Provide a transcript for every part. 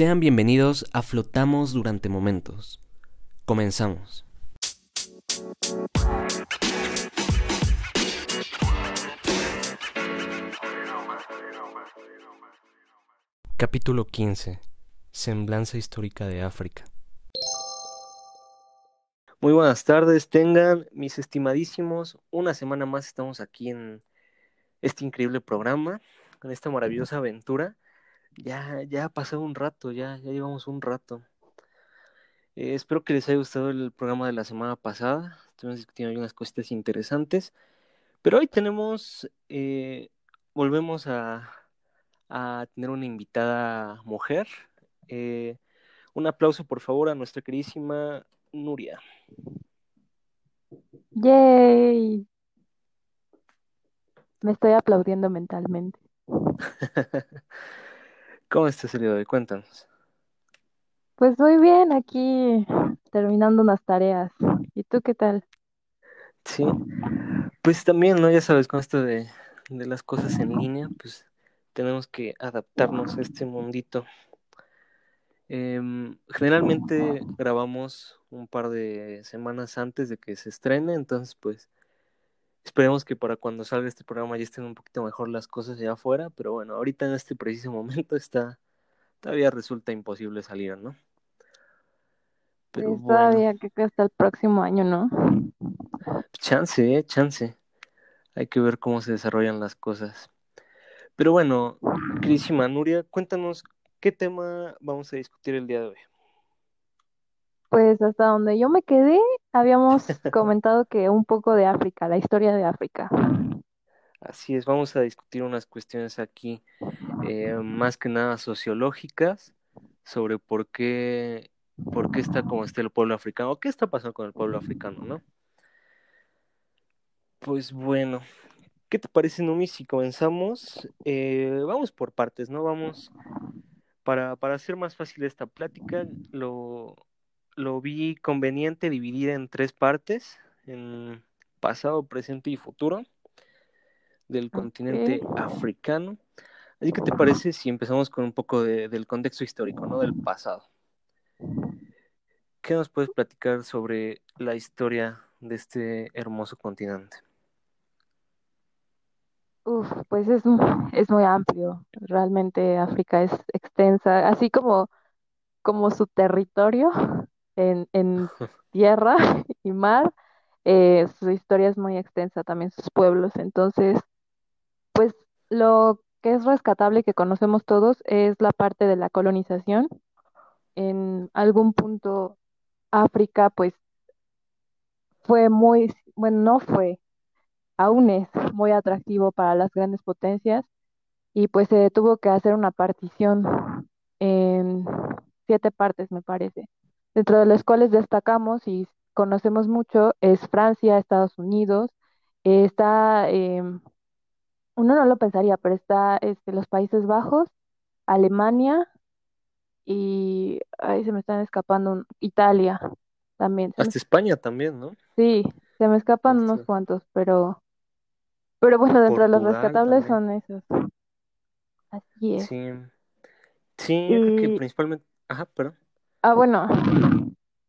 Sean bienvenidos a Flotamos durante momentos. Comenzamos. Capítulo 15. Semblanza histórica de África. Muy buenas tardes, tengan mis estimadísimos. Una semana más estamos aquí en este increíble programa, en esta maravillosa aventura. Ya, ya ha pasado un rato, ya, ya llevamos un rato. Eh, espero que les haya gustado el programa de la semana pasada. Estuvimos discutiendo algunas cositas interesantes. Pero hoy tenemos, eh, volvemos a, a, tener una invitada mujer. Eh, un aplauso, por favor, a nuestra queridísima Nuria. ¡Yay! Me estoy aplaudiendo mentalmente. ¿Cómo estás el día de hoy? Cuéntanos. Pues muy bien, aquí terminando unas tareas. ¿Y tú qué tal? Sí, pues también, ¿no? Ya sabes, con esto de, de las cosas en línea, pues tenemos que adaptarnos a este mundito. Em, generalmente grabamos un par de semanas antes de que se estrene, entonces pues esperemos que para cuando salga este programa ya estén un poquito mejor las cosas allá afuera, pero bueno, ahorita en este preciso momento está, todavía resulta imposible salir, ¿no? Pero todavía que hasta el próximo año, ¿no? Chance, eh, chance. Hay que ver cómo se desarrollan las cosas. Pero bueno, queridísima Nuria, cuéntanos qué tema vamos a discutir el día de hoy. Pues hasta donde yo me quedé, habíamos comentado que un poco de África, la historia de África. Así es, vamos a discutir unas cuestiones aquí, eh, más que nada sociológicas, sobre por qué, por qué está como está el pueblo africano, o qué está pasando con el pueblo africano, ¿no? Pues bueno, ¿qué te parece, Numi, si comenzamos? Eh, vamos por partes, ¿no? Vamos, para, para hacer más fácil esta plática, lo, lo vi conveniente dividir en tres partes, en pasado, presente y futuro del continente africano. Así que te parece si empezamos con un poco de, del contexto histórico, ¿no? Del pasado. ¿Qué nos puedes platicar sobre la historia de este hermoso continente? Uf, pues es, es muy amplio. Realmente África es extensa, así como, como su territorio en, en tierra y mar. Eh, su historia es muy extensa, también sus pueblos. Entonces, pues lo que es rescatable que conocemos todos es la parte de la colonización. En algún punto África, pues, fue muy, bueno, no fue, aún es muy atractivo para las grandes potencias y pues se tuvo que hacer una partición en siete partes, me parece, dentro de las cuales destacamos y conocemos mucho es Francia, Estados Unidos, está, eh, uno no lo pensaría, pero está este, los Países Bajos, Alemania y ahí se me están escapando Italia también. Hasta España también, ¿no? Sí, se me escapan unos cuantos, pero pero bueno, dentro de los rescatables son esos. Así es. Sí. Sí, yo creo que principalmente, ajá, pero Ah, bueno,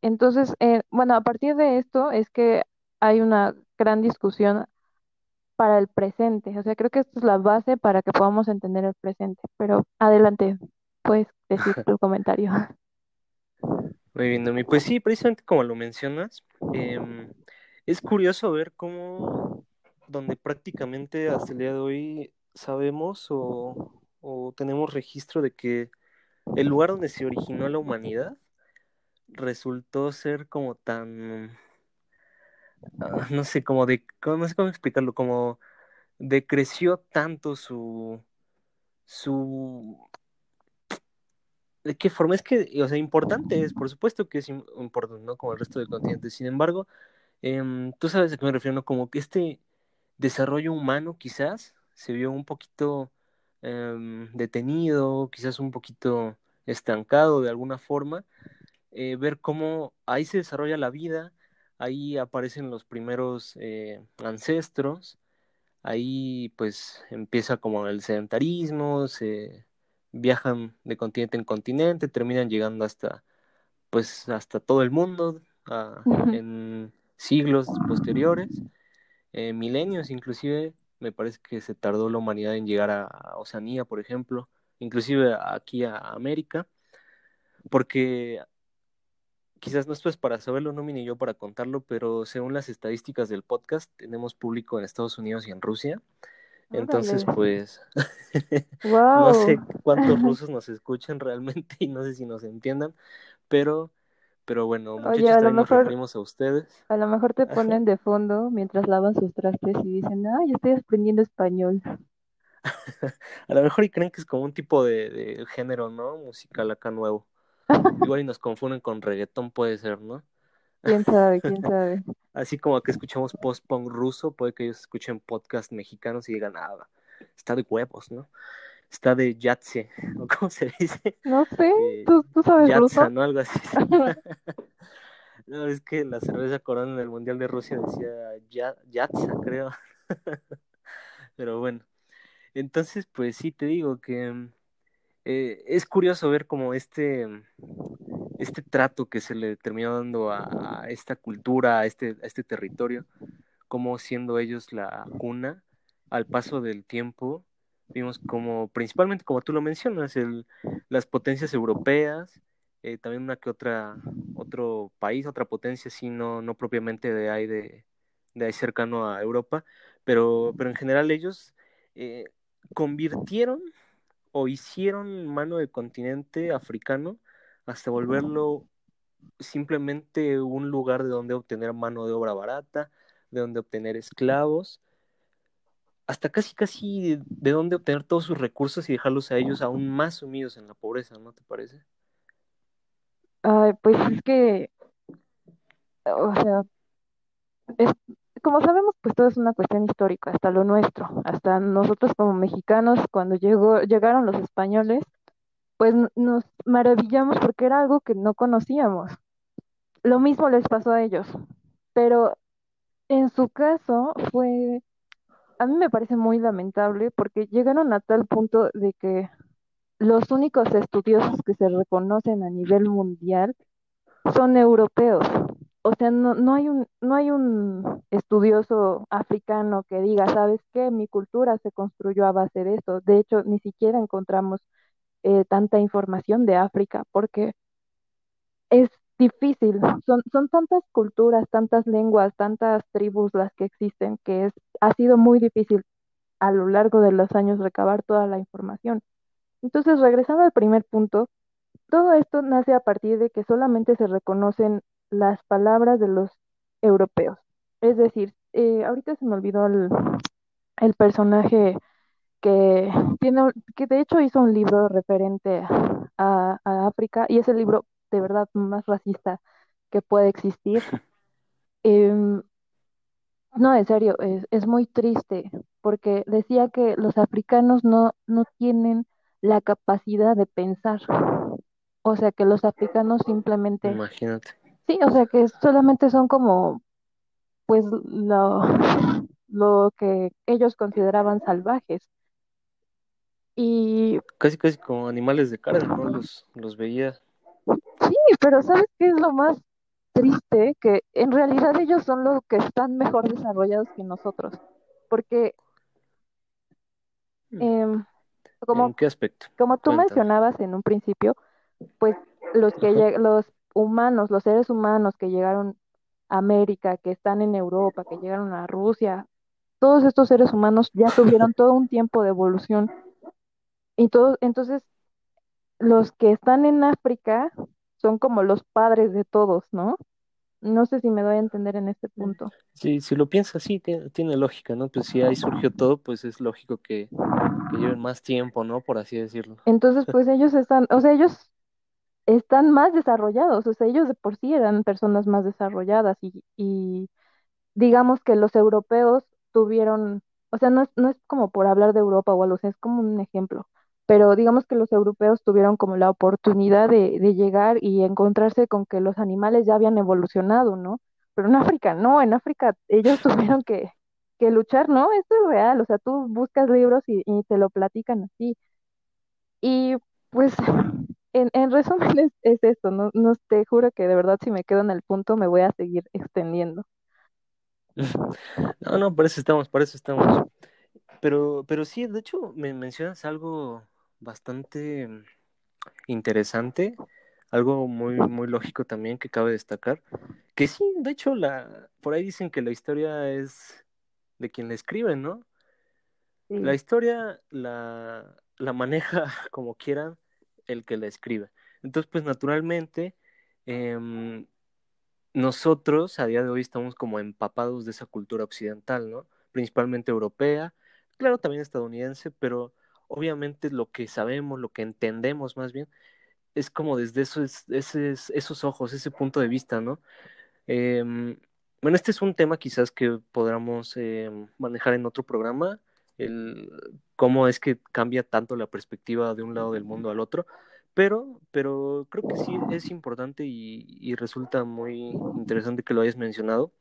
entonces, eh, bueno, a partir de esto es que hay una gran discusión para el presente. O sea, creo que esto es la base para que podamos entender el presente. Pero adelante, puedes decir tu comentario. Muy bien, Domi. Pues sí, precisamente como lo mencionas, em, es curioso ver cómo, donde prácticamente hasta el día de hoy sabemos o, o tenemos registro de que el lugar donde se originó la humanidad resultó ser como tan, ah, no sé, como de, no sé cómo explicarlo, como decreció tanto su, su, ¿de qué forma? Es que, o sea, importante es, por supuesto que es importante, ¿no? Como el resto del continente, sin embargo, em, tú sabes a qué me refiero, ¿no? Como que este desarrollo humano quizás se vio un poquito em, detenido, quizás un poquito estancado de alguna forma, eh, ver cómo ahí se desarrolla la vida, ahí aparecen los primeros eh, ancestros, ahí pues empieza como el sedentarismo, se, viajan de continente en continente, terminan llegando hasta, pues, hasta todo el mundo en siglos posteriores, eh, milenios inclusive, me parece que se tardó la humanidad en llegar a Oceanía, por ejemplo, inclusive aquí a América, porque quizás no esto es para saberlo, no ni yo para contarlo, pero según las estadísticas del podcast, tenemos público en Estados Unidos y en Rusia. Entonces, pues, no sé cuántos rusos nos escuchan realmente y no sé si nos entiendan, pero, pero bueno, muchachos, a lo mejor, nos a ustedes. A lo mejor te ponen de fondo mientras lavan sus trastes y dicen, ah, yo estoy aprendiendo español. a lo mejor y creen que es como un tipo de, de género, ¿no? Musical acá nuevo. Igual y nos confunden con reggaetón, puede ser, ¿no? Quién sabe, quién sabe. Así como que escuchamos post-punk ruso, puede que ellos escuchen podcast mexicanos y digan, ah, está de huevos, ¿no? Está de yatse, ¿o cómo se dice? No sé, ¿Tú, sabes Yatsa, ruso? ¿no? Algo así. no, es que la cerveza corona en el Mundial de Rusia decía Yatsa, creo. Pero bueno, entonces, pues sí, te digo que eh, es curioso ver como este, este trato que se le terminó dando a, esta cultura, a este, a este territorio, como siendo ellos la cuna, al paso del tiempo, vimos como, principalmente como tú lo mencionas, el, las potencias europeas, eh, también una que otra, otro país, otra potencia, sí, no, no propiamente de ahí, de, de ahí cercano a Europa, pero, pero en general ellos eh, convirtieron o hicieron mano del continente africano hasta volverlo simplemente un lugar de donde obtener mano de obra barata, de donde obtener esclavos, hasta casi casi de donde obtener todos sus recursos y dejarlos a ellos aún más sumidos en la pobreza, ¿no te parece? Ay, pues es que, o sea, es, como sabemos, pues todo es una cuestión histórica, hasta lo nuestro, hasta nosotros como mexicanos, cuando llegó, llegaron los españoles, pues nos maravillamos porque era algo que no conocíamos. Lo mismo les pasó a ellos, pero en su caso fue, a mí me parece muy lamentable porque llegaron a tal punto de que los únicos estudiosos que se reconocen a nivel mundial son europeos o sea, no, no, hay un, no hay un estudioso africano que diga, ¿sabes qué? Mi cultura se construyó a base de esto. De hecho, ni siquiera encontramos eh, tanta información de África porque es difícil. Son, son tantas culturas, tantas lenguas, tantas tribus las que existen que es, ha sido muy difícil a lo largo de los años recabar toda la información. Entonces, regresando al primer punto, todo esto nace a partir de que solamente se reconocen las palabras de los europeos. Es decir, eh, ahorita se me olvidó el, el, personaje que tiene, que de hecho hizo un libro referente a, África y es el libro de verdad más racista que puede existir. Em, no, en serio, es, es, muy triste porque decía que los africanos no, no tienen la capacidad de pensar. O sea, que los africanos simplemente Imagínate. Sí, o sea que solamente son como, pues, lo, lo que ellos consideraban salvajes. Y casi casi como animales de carne, ¿no? Los, los veía. Pero ¿sabes qué es lo más triste? Que en realidad ellos son los que están mejor desarrollados que nosotros. Porque, mm. em, como, ¿En qué aspecto? Como tú mencionabas en un principio, pues los que los humanos, los seres humanos que llegaron a América, que están en Europa, que llegaron a Rusia, todos estos seres humanos ya tuvieron todo un tiempo de evolución. Y todo, entonces, los que están en África son como los padres de todos, ¿no? No sé si me doy a entender en este punto. Sí, si lo piensas, sí, tiene, lógica, ¿no? Pues si ahí surgió todo, pues es lógico que, que lleven más tiempo, ¿no? Por así decirlo. Entonces, pues ellos están, o sea, ellos están más desarrollados, o sea, ellos de por sí eran personas más desarrolladas y, y digamos que los europeos tuvieron, o sea, no es, no es como por hablar de Europa o algo, o sea, es como un ejemplo, pero digamos que los europeos tuvieron como la oportunidad de, de llegar y encontrarse con que los animales ya habían evolucionado, ¿no? Pero en África no, en África ellos tuvieron que, que luchar, ¿no? Esto es real, o sea, tú buscas libros y, y te lo platican así. Y Pues en, en resumen es, es esto, no, no te juro que de verdad si me quedo en el punto me voy a seguir extendiendo. No, no, por eso estamos, por eso estamos. Pero, pero sí, de hecho, me mencionas algo bastante interesante, algo muy, muy lógico también que cabe destacar. Que sí, de hecho, la, por ahí dicen que la historia es de quien la escribe, ¿no? Sí. La historia la, la maneja como quiera el que la escribe. Entonces, pues naturalmente, em, nosotros a día de hoy estamos como empapados de esa cultura occidental, ¿no? Principalmente europea, claro, también estadounidense, pero obviamente lo que sabemos, lo que entendemos más bien, es como desde esos, esos, esos ojos, ese punto de vista, ¿no? Em, bueno, este es un tema quizás que podamos em, manejar en otro programa, el cómo es que cambia tanto la perspectiva de un lado del mundo al otro, pero, pero creo que sí es importante y, y resulta muy interesante que lo hayas mencionado,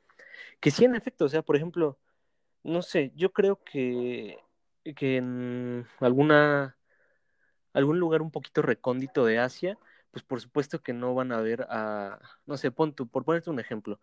que sí, en efecto, o sea, por ejemplo, no sé, yo creo que, que en alguna, algún lugar un poquito recóndito de Asia, pues por supuesto que no van a ver a, no sé, pon tú, por ponerte un ejemplo,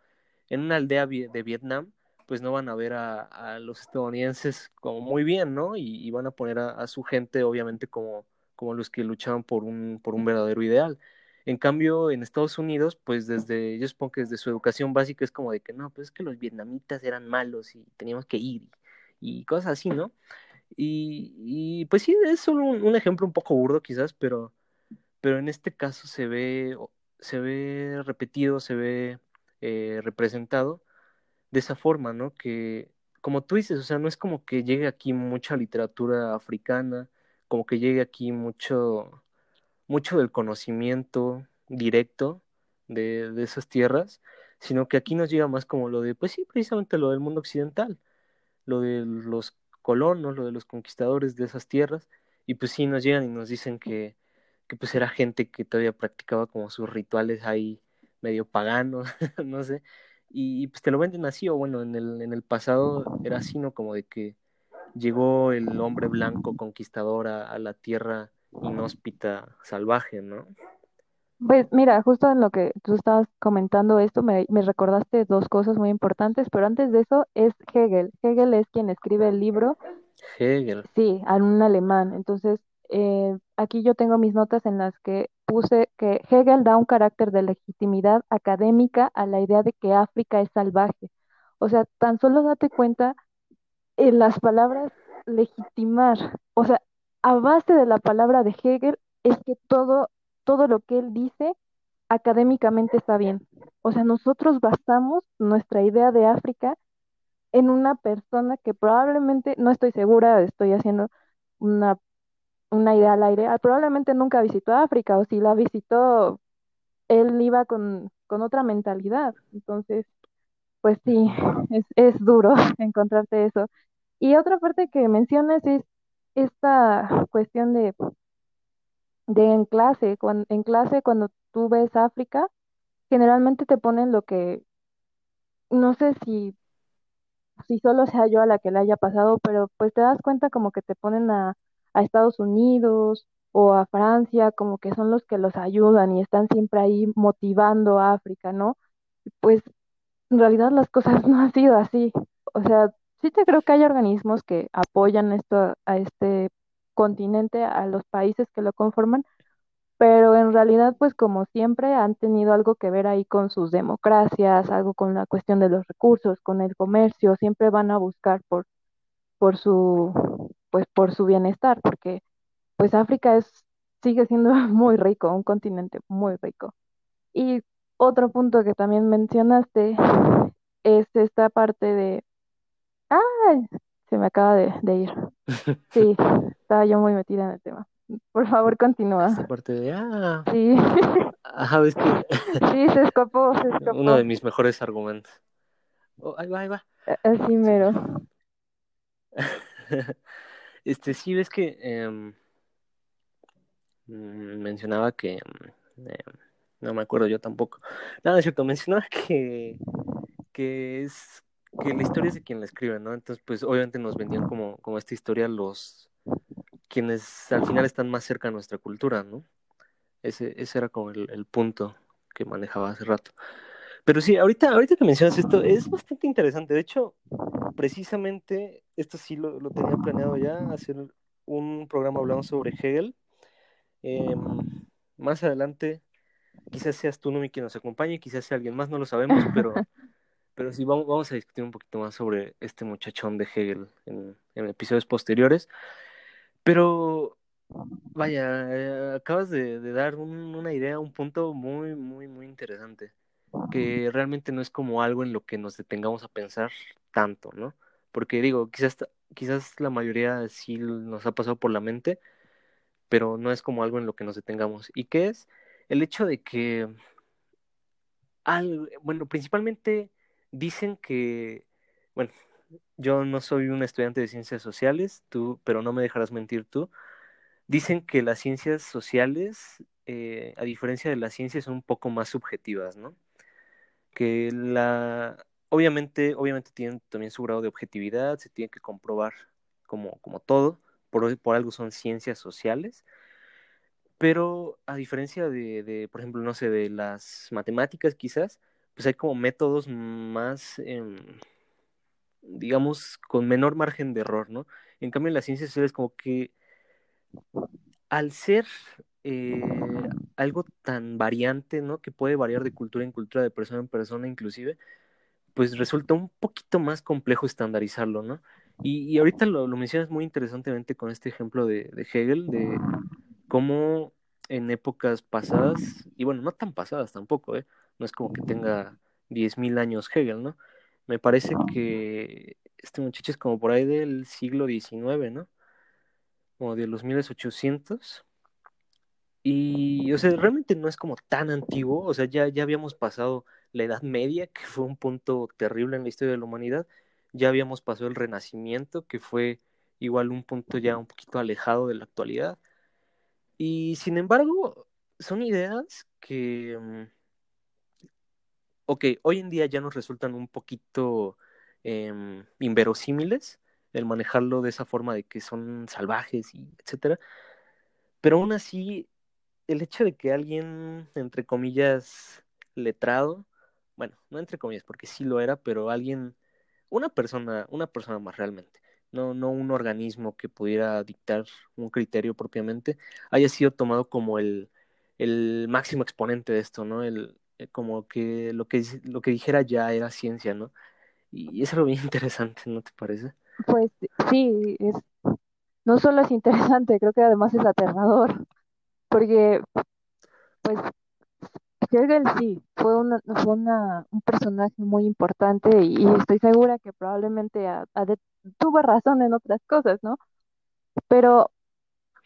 en una aldea de Vietnam, pues no van a ver a, a los estadounidenses como muy bien, ¿no? Y, y van a poner a, a su gente, obviamente, como, como los que luchaban por un, por un verdadero ideal. En cambio, en Estados Unidos, pues desde, yo supongo que desde su educación básica es como de que no, pues es que los vietnamitas eran malos y teníamos que ir y, y cosas así, ¿no? Y, pues sí, es solo un, un ejemplo un poco burdo quizás, pero, pero en este caso se ve, se ve repetido, se ve eh, representado de esa forma, ¿no? Que, como tú dices, o sea, no es como que llegue aquí mucha literatura africana, como que llegue aquí mucho, mucho del conocimiento directo de, de esas tierras, sino que aquí nos llega más como lo de, pues sí, precisamente lo del mundo occidental lo de los colonos, lo de los conquistadores de esas tierras, y pues sí nos llegan y nos dicen que, que pues era gente que todavía practicaba como sus rituales ahí medio paganos, no sé, y, pues te lo venden así, o bueno, en el, en el pasado era así, ¿no? Como de que llegó el hombre blanco conquistador a la tierra inhóspita, salvaje, ¿no? Pues mira, justo en lo que tú estabas comentando esto, me, me recordaste dos cosas muy importantes, pero antes de eso es Hegel. Hegel es quien escribe el libro, Hegel. sí, en un alemán. Entonces, eh, aquí yo tengo mis notas en las que puse que Hegel da un carácter de legitimidad académica a la idea de que África es salvaje. O sea, tan solo date cuenta en las palabras legitimar, o sea, a base de la palabra de Hegel es que todo, todo lo que él dice académicamente está bien. O sea, nosotros basamos nuestra idea de África en una persona que probablemente, no estoy segura, estoy haciendo una, una idea al aire, ah, probablemente nunca visitó África o si la visitó, él iba con, con otra mentalidad. Entonces, pues sí, es, es duro encontrarte eso. Y otra parte que mencionas es esta cuestión de, de en clase, cuando, en clase cuando tú ves África, generalmente te ponen lo que, no sé si, si solo sea yo a la que le haya pasado, pero pues te das cuenta como que te ponen a, a Estados Unidos o a Francia, como que son los que los ayudan y están siempre ahí motivando a África, ¿no? Pues en realidad las cosas no han sido así. O sea, sí te creo que hay organismos que apoyan esto a este continente, a los países que lo conforman, pero en realidad, pues como siempre, han tenido algo que ver ahí con sus democracias, algo con la cuestión de los recursos, con el comercio, siempre van a buscar por, por su, pues por su bienestar, porque pues África es, sigue siendo muy rico, un continente muy rico. Y otro punto que también mencionaste es esta parte de, ¡ay! Se me acaba de, de ir. Sí, estaba yo muy metida en el tema. Por favor, continúa. Esta parte de, ah, Sí, ajá, ves que sí, se escapó, se uno escapó. de mis mejores argumentos. Oh, ahí va, ahí va. A- Así mero. Este, sí, ves que em, mm, mencionaba que, em, em, no me acuerdo yo tampoco. Nada, es cierto, mencionaba que, que es, que la historia es de quien la escribe, ¿no? Entonces, pues obviamente nos vendían como, como esta historia los, quienes al final están más cerca de nuestra cultura, ¿no? Ese, ese era como el, el punto que manejaba hace rato. Pero sí, ahorita, ahorita que mencionas esto, es bastante interesante. De hecho, precisamente esto sí lo, lo tenía planeado ya, hacer un programa hablando sobre Hegel. Em, más adelante, quizás seas tú, Numi, quien nos acompañe, quizás sea alguien más, no lo sabemos, pero, pero sí, vamos, vamos a discutir un poquito más sobre este muchachón de Hegel en, episodios posteriores. Pero, vaya, eh, acabas de, dar un- una idea, un punto muy, muy, muy interesante, que realmente no es como algo en lo que nos detengamos a pensar tanto, ¿no? Porque digo, quizás, quizás la mayoría sí nos ha pasado por la mente, pero no es como algo en lo que nos detengamos. ¿Y qué es? El hecho de que, bueno, principalmente dicen que, bueno, yo no soy un estudiante de ciencias sociales, tú, pero no me dejarás mentir tú. Dicen que las ciencias sociales, eh, a diferencia de las ciencias, son un poco más subjetivas, ¿no? Que la, obviamente, obviamente tienen también su grado de objetividad, se tiene que comprobar como, como todo, por, por algo son ciencias sociales, pero a diferencia de, de, por ejemplo, no sé, de las matemáticas quizás, pues hay como métodos más, em, digamos, con menor margen de error, ¿no? En cambio, en las ciencias sociales como que al ser eh, algo tan variante, ¿no? Que puede variar de cultura en cultura, de persona en persona inclusive, pues resulta un poquito más complejo estandarizarlo, ¿no? Y, ahorita lo, mencionas muy interesantemente con este ejemplo de Hegel, de cómo en épocas pasadas, y bueno, no tan pasadas tampoco, ¿eh? No es como que tenga 10.000 años Hegel, ¿no? Me parece que este muchacho es como por ahí del siglo XIX, ¿no? Como de los 1800. Y, o sea, realmente no es como tan antiguo, o sea, ya, ya habíamos pasado la Edad Media, que fue un punto terrible en la historia de la humanidad, ya habíamos pasado el Renacimiento, que fue igual un punto ya un poquito alejado de la actualidad. Y sin embargo, son ideas que, mm, ok, hoy en día ya nos resultan un poquito eh, inverosímiles el manejarlo de esa forma de que son salvajes y etcétera. Pero aún así, el hecho de que alguien, entre comillas, letrado, bueno, no entre comillas, porque sí lo era, pero alguien, una persona, una persona más realmente, no, no un organismo que pudiera dictar un criterio propiamente, haya sido tomado como el, el máximo exponente de esto, ¿no? El, como que lo que lo que dijera ya era ciencia, ¿no? Y es algo bien interesante, ¿no te parece? Pues sí, es, no solo es interesante, creo que además es aterrador, porque pues Hegel sí, fue, una, fue una, un personaje muy importante y, estoy segura que probablemente a, a de, tuvo razón en otras cosas, ¿no? Pero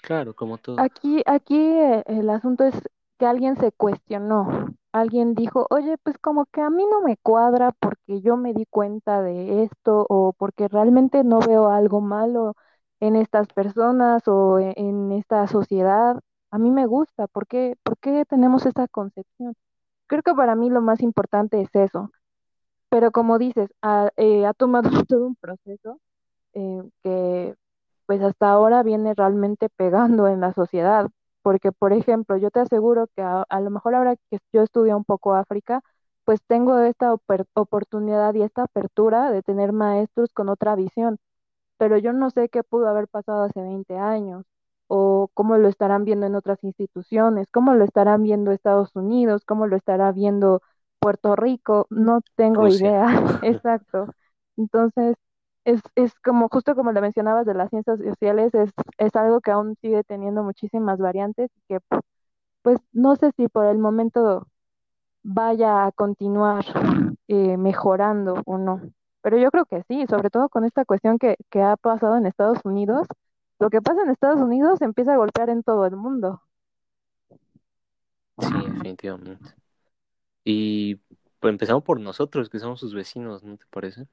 claro, como todo. Aquí, aquí eh, el asunto es que alguien se cuestionó, alguien dijo, oye, pues como que a mí no me cuadra porque yo me di cuenta de esto o porque realmente no veo algo malo en estas personas o en, en esta sociedad. A mí me gusta, ¿por qué, ¿por qué tenemos esa concepción? Creo que para mí lo más importante es eso. Pero como dices, ha, eh, ha tomado todo un proceso eh, que pues hasta ahora viene realmente pegando en la sociedad. Porque, por ejemplo, yo te aseguro que a, a lo mejor ahora que yo estudio un poco África, pues tengo esta oportunidad y esta apertura de tener maestros con otra visión, pero yo no sé qué pudo haber pasado hace 20 años o cómo lo estarán viendo en otras instituciones, cómo lo estarán viendo Estados Unidos, cómo lo estará viendo Puerto Rico, no tengo Rusia. idea, exacto. Entonces, es, es como, justo como lo mencionabas de las ciencias sociales, es, es algo que aún sigue teniendo muchísimas variantes y que pues no sé si por el momento vaya a continuar eh, mejorando o no. Pero yo creo que sí, sobre todo con esta cuestión que, que ha pasado en Estados Unidos. Lo que pasa en Estados Unidos empieza a golpear en todo el mundo. Sí, definitivamente. Y pues empezamos por nosotros, que somos sus vecinos, ¿no te parece?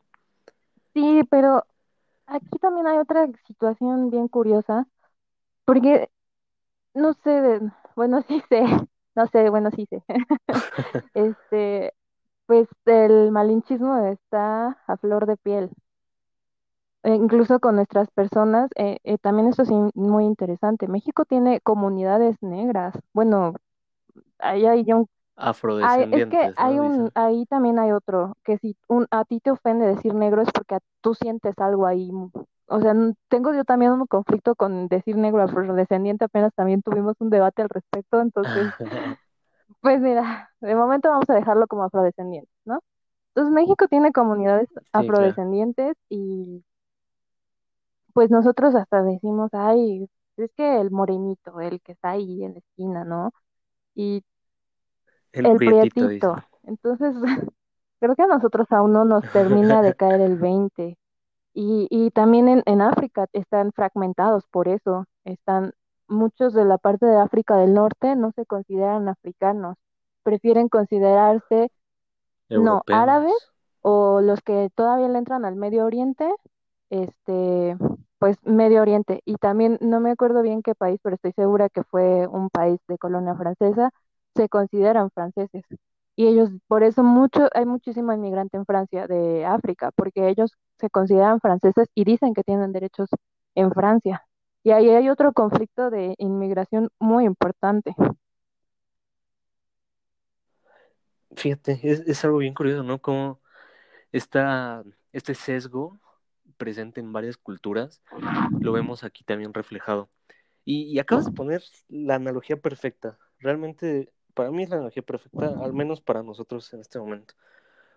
Sí, pero aquí también hay otra situación bien curiosa, porque no sé, bueno, sí sé, no sé, bueno, sí sé. Este, pues el malinchismo está a flor de piel. e incluso con nuestras personas, eh, eh, también esto es muy interesante. México tiene comunidades negras. Bueno, ahí hay un, hay- es que Afrodescendientes, hay un, ahí también hay otro, que si un, a ti te ofende decir negro es porque a- tú sientes algo ahí. O sea, tengo yo también un conflicto con decir negro afrodescendiente, apenas también tuvimos un debate al respecto, entonces, pues mira, de momento vamos a dejarlo como afrodescendiente, ¿no? Entonces México tiene comunidades Sí, claro. afrodescendientes y pues nosotros hasta decimos, ay, es que el morenito, el que está ahí en la esquina, ¿no? Y El el prietito, prietito. dicen. Entonces, creo que a nosotros aún no nos termina de caer el 20. Y, y también en, en África están fragmentados por eso. Están, muchos de la parte de África del Norte no se consideran africanos. Prefieren considerarse, no, árabes o los que todavía le entran al Medio Oriente, este, pues Medio Oriente. Y también no me acuerdo bien qué país, pero estoy segura que fue un país de colonia francesa, se consideran franceses. Y ellos, por eso mucho, hay muchísimo inmigrante en Francia de África, porque ellos se consideran franceses y dicen que tienen derechos en Francia. Y ahí hay otro conflicto de inmigración muy importante. Fíjate, es, es algo bien curioso, ¿no? Como está este sesgo presente en varias culturas, lo vemos aquí también reflejado. Y, y acabas de poner la analogía perfecta. Realmente, para mí es la analogía perfecta, al menos para nosotros en este momento.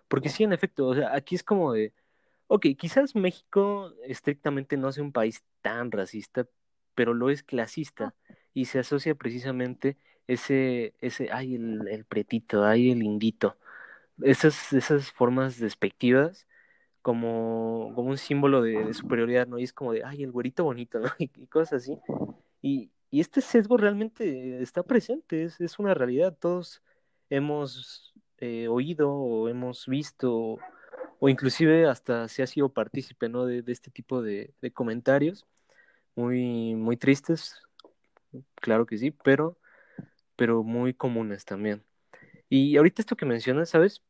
Porque sí, en efecto, o sea, aquí es como de, ok, quizás México estrictamente no sea un país tan racista, pero lo es clasista y se asocia precisamente ese, ese, ay, el, el pretito, ay, el indito, esas, esas formas despectivas como, como un símbolo de, de superioridad, ¿no? Y es como de, ay, el güerito bonito, ¿no? Y, y cosas así. Y, y este sesgo realmente está presente, es, es una realidad. Todos hemos eh, oído o hemos visto o inclusive hasta se ha sido partícipe, ¿no? De, este tipo de, de comentarios muy, muy tristes, claro que sí, pero, pero muy comunes también. Y ahorita esto que mencionas, ¿sabes?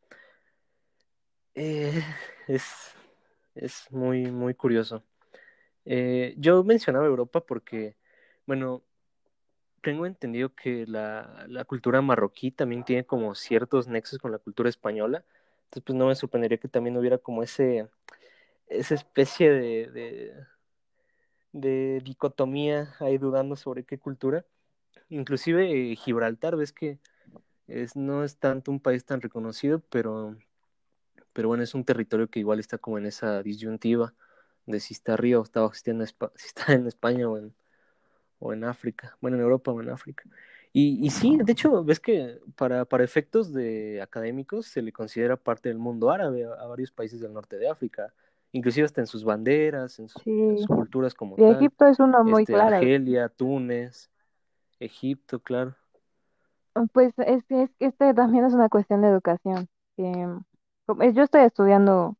Eh, es, es muy, muy curioso. Eh, yo mencionaba Europa porque, bueno, tengo entendido que la, cultura marroquí también tiene como ciertos nexos con la cultura española. Entonces, pues no me sorprendería que también hubiera como ese, esa especie de, de, de dicotomía ahí dudando sobre qué cultura. Inclusive Gibraltar, ves que es, no es tanto un país tan reconocido, pero, pero bueno, es un territorio que igual está como en esa disyuntiva de si está arriba o está si está en, si está en España o en, o en África, bueno, en Europa o en África. Y, y sí, de hecho, ves que para, para efectos de académicos se le considera parte del mundo árabe a, a varios países del norte de África, inclusive hasta en sus banderas, en, su, en sus culturas como tal, Egipto es uno muy este, claro. Argelia, Túnez, Egipto, claro. Pues es, es que este también es una cuestión de educación. es- yo estoy estudiando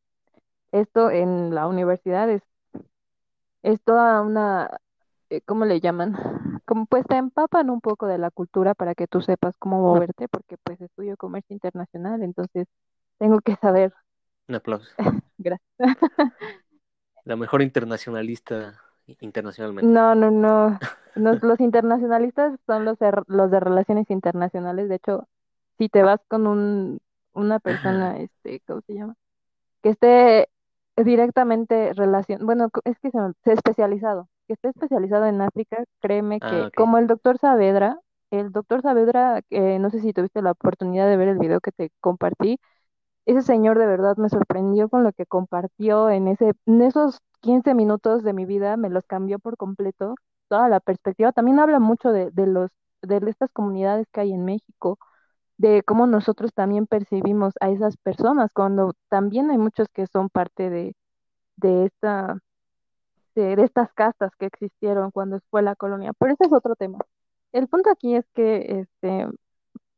esto en la universidad, es, es toda una, eh, ¿cómo le llaman? Como pues te empapan un poco de la cultura para que tú sepas cómo moverte, porque pues estudio comercio internacional, entonces tengo que saber. Un aplauso. Gracias. La mejor internacionalista internacionalmente. No, no, no. Nos- los internacionalistas son los, de- los de relaciones internacionales. De hecho, si te vas con un, una persona, este, ¿cómo se llama? Que esté directamente relación, bueno, es que se, se especializado, que esté especializado en África, créeme que Ah, como el doctor Saavedra, el doctor Saavedra, eh, no sé si tuviste la oportunidad de ver el video que te compartí, ese señor de verdad me sorprendió con lo que compartió en ese, en esos 15 minutos de mi vida, me los cambió por completo, toda la perspectiva. También habla mucho de, de los, de estas comunidades que hay en México, de cómo nosotros también percibimos a esas personas, cuando también hay muchos que son parte de, de esta, de, de estas castas que existieron cuando fue la colonia. Pero ese es otro tema. El punto aquí es que este,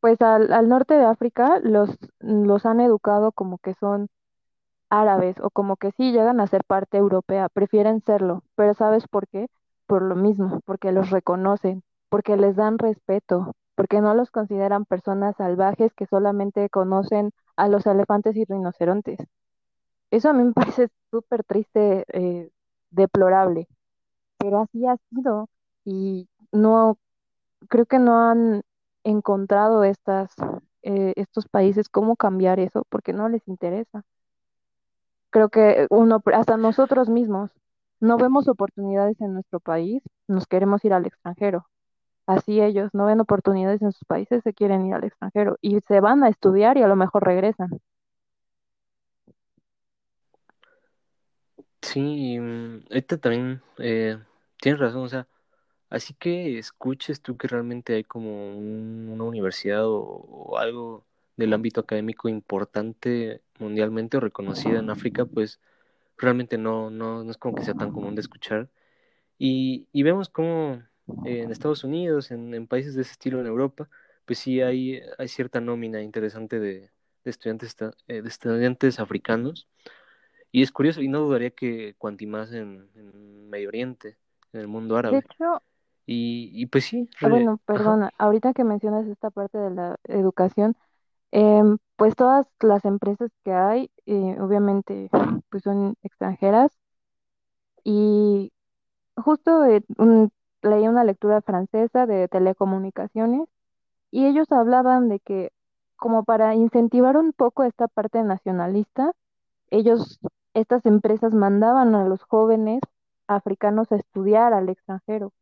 pues al, al norte de África los, los han educado como que son árabes o como que sí llegan a ser parte europea, prefieren serlo, pero ¿sabes por qué? Por lo mismo, porque los reconocen, porque les dan respeto, porque no los consideran personas salvajes que solamente conocen a los elefantes y rinocerontes. Eso a mí me parece súper triste, eh, deplorable, pero así ha sido y no, creo que no han encontrado estas, eh, estos países cómo cambiar eso porque no les interesa. Creo que uno, hasta nosotros mismos, no vemos oportunidades en nuestro país, nos queremos ir al extranjero. Así ellos no ven oportunidades en sus países, se quieren ir al extranjero y se van a estudiar y a lo mejor regresan. Sí, mm, ahorita también eh, tienes razón, o sea, así que escuches tú que realmente hay como una universidad o, algo del ámbito académico importante mundialmente o reconocida en África, pues realmente no, no, no es como que sea tan común de escuchar. Y, y vemos como en Estados Unidos, en, en, países de ese estilo en Europa, pues sí hay, hay cierta nómina interesante de estudiantes, eh, de estudiantes africanos. Y es curioso, y no dudaría que cuanti más en, en Medio Oriente, en el mundo árabe. De hecho, y, y pues sí. Ah, bueno, perdona, Ajá. ahorita que mencionas esta parte de la educación, eh, pues todas las empresas que hay, eh, obviamente, pues son extranjeras. Y justo eh, un, leí una lectura francesa de telecomunicaciones y ellos hablaban de que como para incentivar un poco esta parte nacionalista, ellos, estas empresas mandaban a los jóvenes africanos a estudiar al extranjero,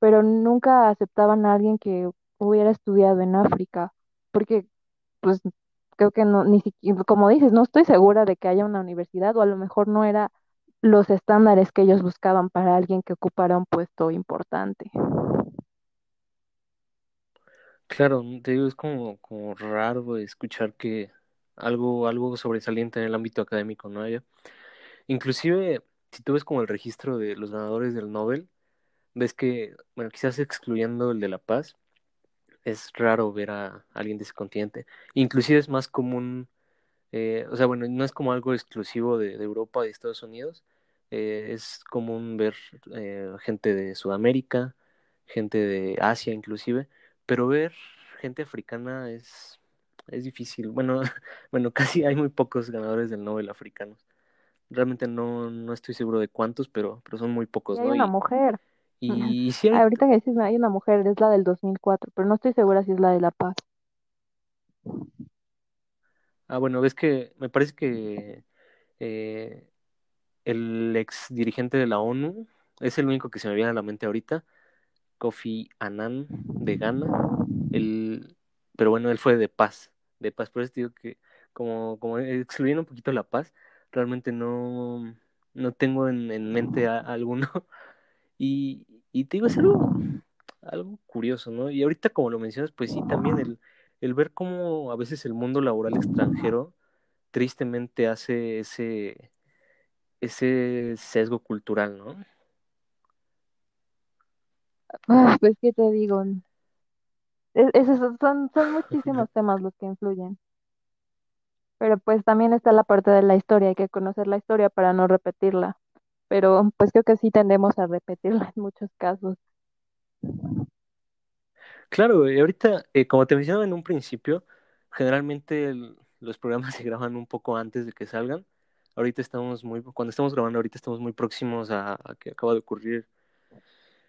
pero nunca aceptaban a alguien que hubiera estudiado en África, porque pues creo que no, ni siquiera, como dices, no estoy segura de que haya una universidad o a lo mejor no era los estándares que ellos buscaban para alguien que ocupara un puesto importante. Claro, te digo, es como, como raro escuchar que algo, algo sobresaliente en el ámbito académico no haya. Inclusive, si tú ves como el registro de los ganadores del Nobel, ves que, bueno, quizás excluyendo el de La Paz, es raro ver a alguien de ese continente. Inclusive es más común, eh, o sea, bueno, no es como algo exclusivo de, de Europa, de Estados Unidos, eh, es común ver eh, gente de Sudamérica, gente de Asia inclusive, pero ver gente africana es, es difícil. Bueno, bueno, casi hay muy pocos ganadores del Nobel africanos. Realmente no, no estoy seguro de cuántos, pero, pero son muy pocos, y hay ¿no? una y, mujer. y, hay, Ahorita que dices, hay una mujer, es la del 2004, pero no estoy segura si es la de La Paz. Ah, bueno, ves que me parece que eh, el ex dirigente de la ONU es el único que se me viene a la mente ahorita, Kofi Annan de Ghana, el, pero bueno, él fue de paz, de paz, por eso digo que como, como excluyendo un poquito la paz, realmente no, no tengo en, en mente a, a alguno. Y, y, te digo, es algo, algo curioso, ¿no? Y ahorita como lo mencionas, pues sí, también el, el ver cómo a veces el mundo laboral extranjero tristemente hace ese, ese sesgo cultural, ¿no? Ah, pues, ¿qué te digo? Es, esos son, son muchísimos temas los que influyen. Pero pues también está la parte de la historia, hay que conocer la historia para no repetirla. Pero pues creo que sí tendemos a repetirla en muchos casos. Claro, y ahorita, eh, como te mencionaba en un principio, generalmente el, los programas se graban un poco antes de que salgan. Ahorita estamos muy, cuando estamos grabando ahorita estamos muy próximos a, a que acaba de ocurrir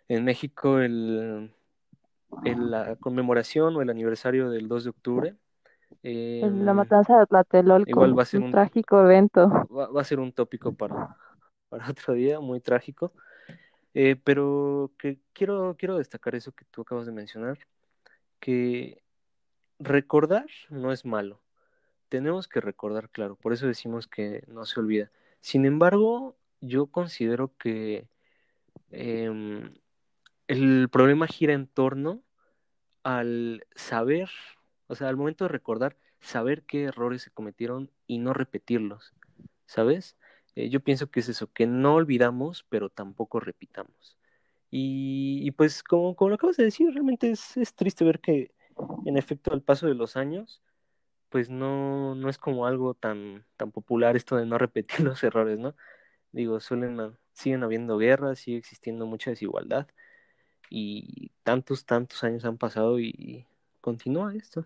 en México el, el, la conmemoración o el aniversario del 2 de octubre. Eh, la matanza de Tlatelolco, igual va a ser un, un trágico evento. Va, va, a ser un tópico para, para otro día, muy trágico. Eh, pero que quiero, quiero destacar eso que tú acabas de mencionar, que recordar no es malo. Tenemos que recordar, claro, por eso decimos que no se olvida. Sin embargo, yo considero que eh, el problema gira en torno al saber, o sea, al momento de recordar, saber qué errores se cometieron y no repetirlos, ¿sabes? Eh, yo pienso que es eso, que no olvidamos, pero tampoco repitamos. Y, pues como, como, lo acabas de decir, realmente es, es, triste ver que en efecto al paso de los años, pues no, no es como algo tan, tan popular esto de no repetir los errores, ¿no? Digo, suelen, siguen habiendo guerras, sigue existiendo mucha desigualdad y tantos, tantos años han pasado y continúa esto.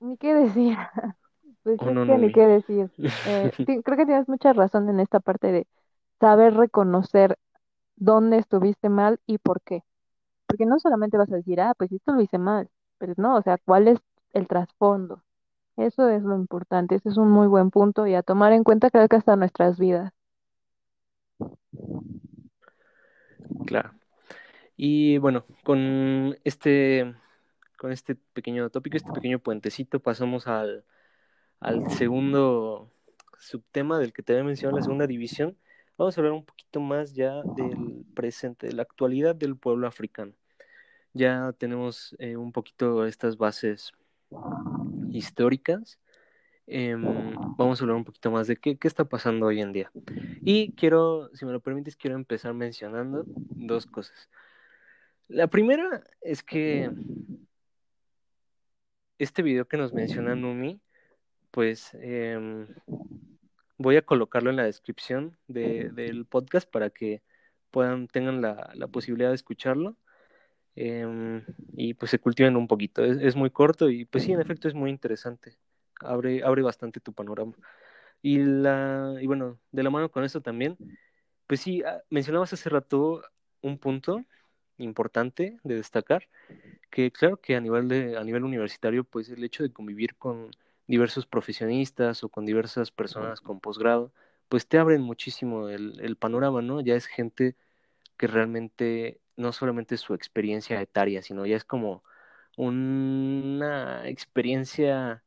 Ni qué decir. Pues ¿O es no, que ni qué decir. Eh, creo que tienes mucha razón en esta parte de saber reconocer dónde estuviste mal y por qué. Porque no solamente vas a decir, ah, pues esto lo hice mal, pero no, o sea, ¿cuál es el trasfondo? Eso es lo importante, ese es un muy buen punto y a tomar en cuenta creo que hasta nuestras vidas. Claro. Y bueno, con este, con este pequeño tópico, este pequeño puentecito, pasamos al, al segundo subtema del que te había mencionado, la segunda división. Vamos a hablar un poquito más ya del presente, de la actualidad del pueblo africano. Ya tenemos eh, un poquito estas bases históricas. Eh, vamos a hablar un poquito más de qué, qué está pasando hoy en día. Y quiero, si me lo permites, quiero empezar mencionando dos cosas. La primera es que este video que nos menciona Numi, pues eh, voy a colocarlo en la descripción de, del podcast para que puedan, tengan la, la posibilidad de escucharlo eh, y pues se cultiven un poquito. Es, es, muy corto y pues sí, en efecto es muy interesante. Abre, abre bastante tu panorama. Y, la, y bueno, de la mano con eso también, pues sí, ah, mencionabas hace rato un punto importante de destacar, que claro que a nivel, de, a nivel universitario, pues el hecho de convivir con diversos profesionistas o con diversas personas con posgrado, pues te abren muchísimo el, el, panorama, ¿no? Ya es gente que realmente no solamente su experiencia etaria, sino ya es como una experiencia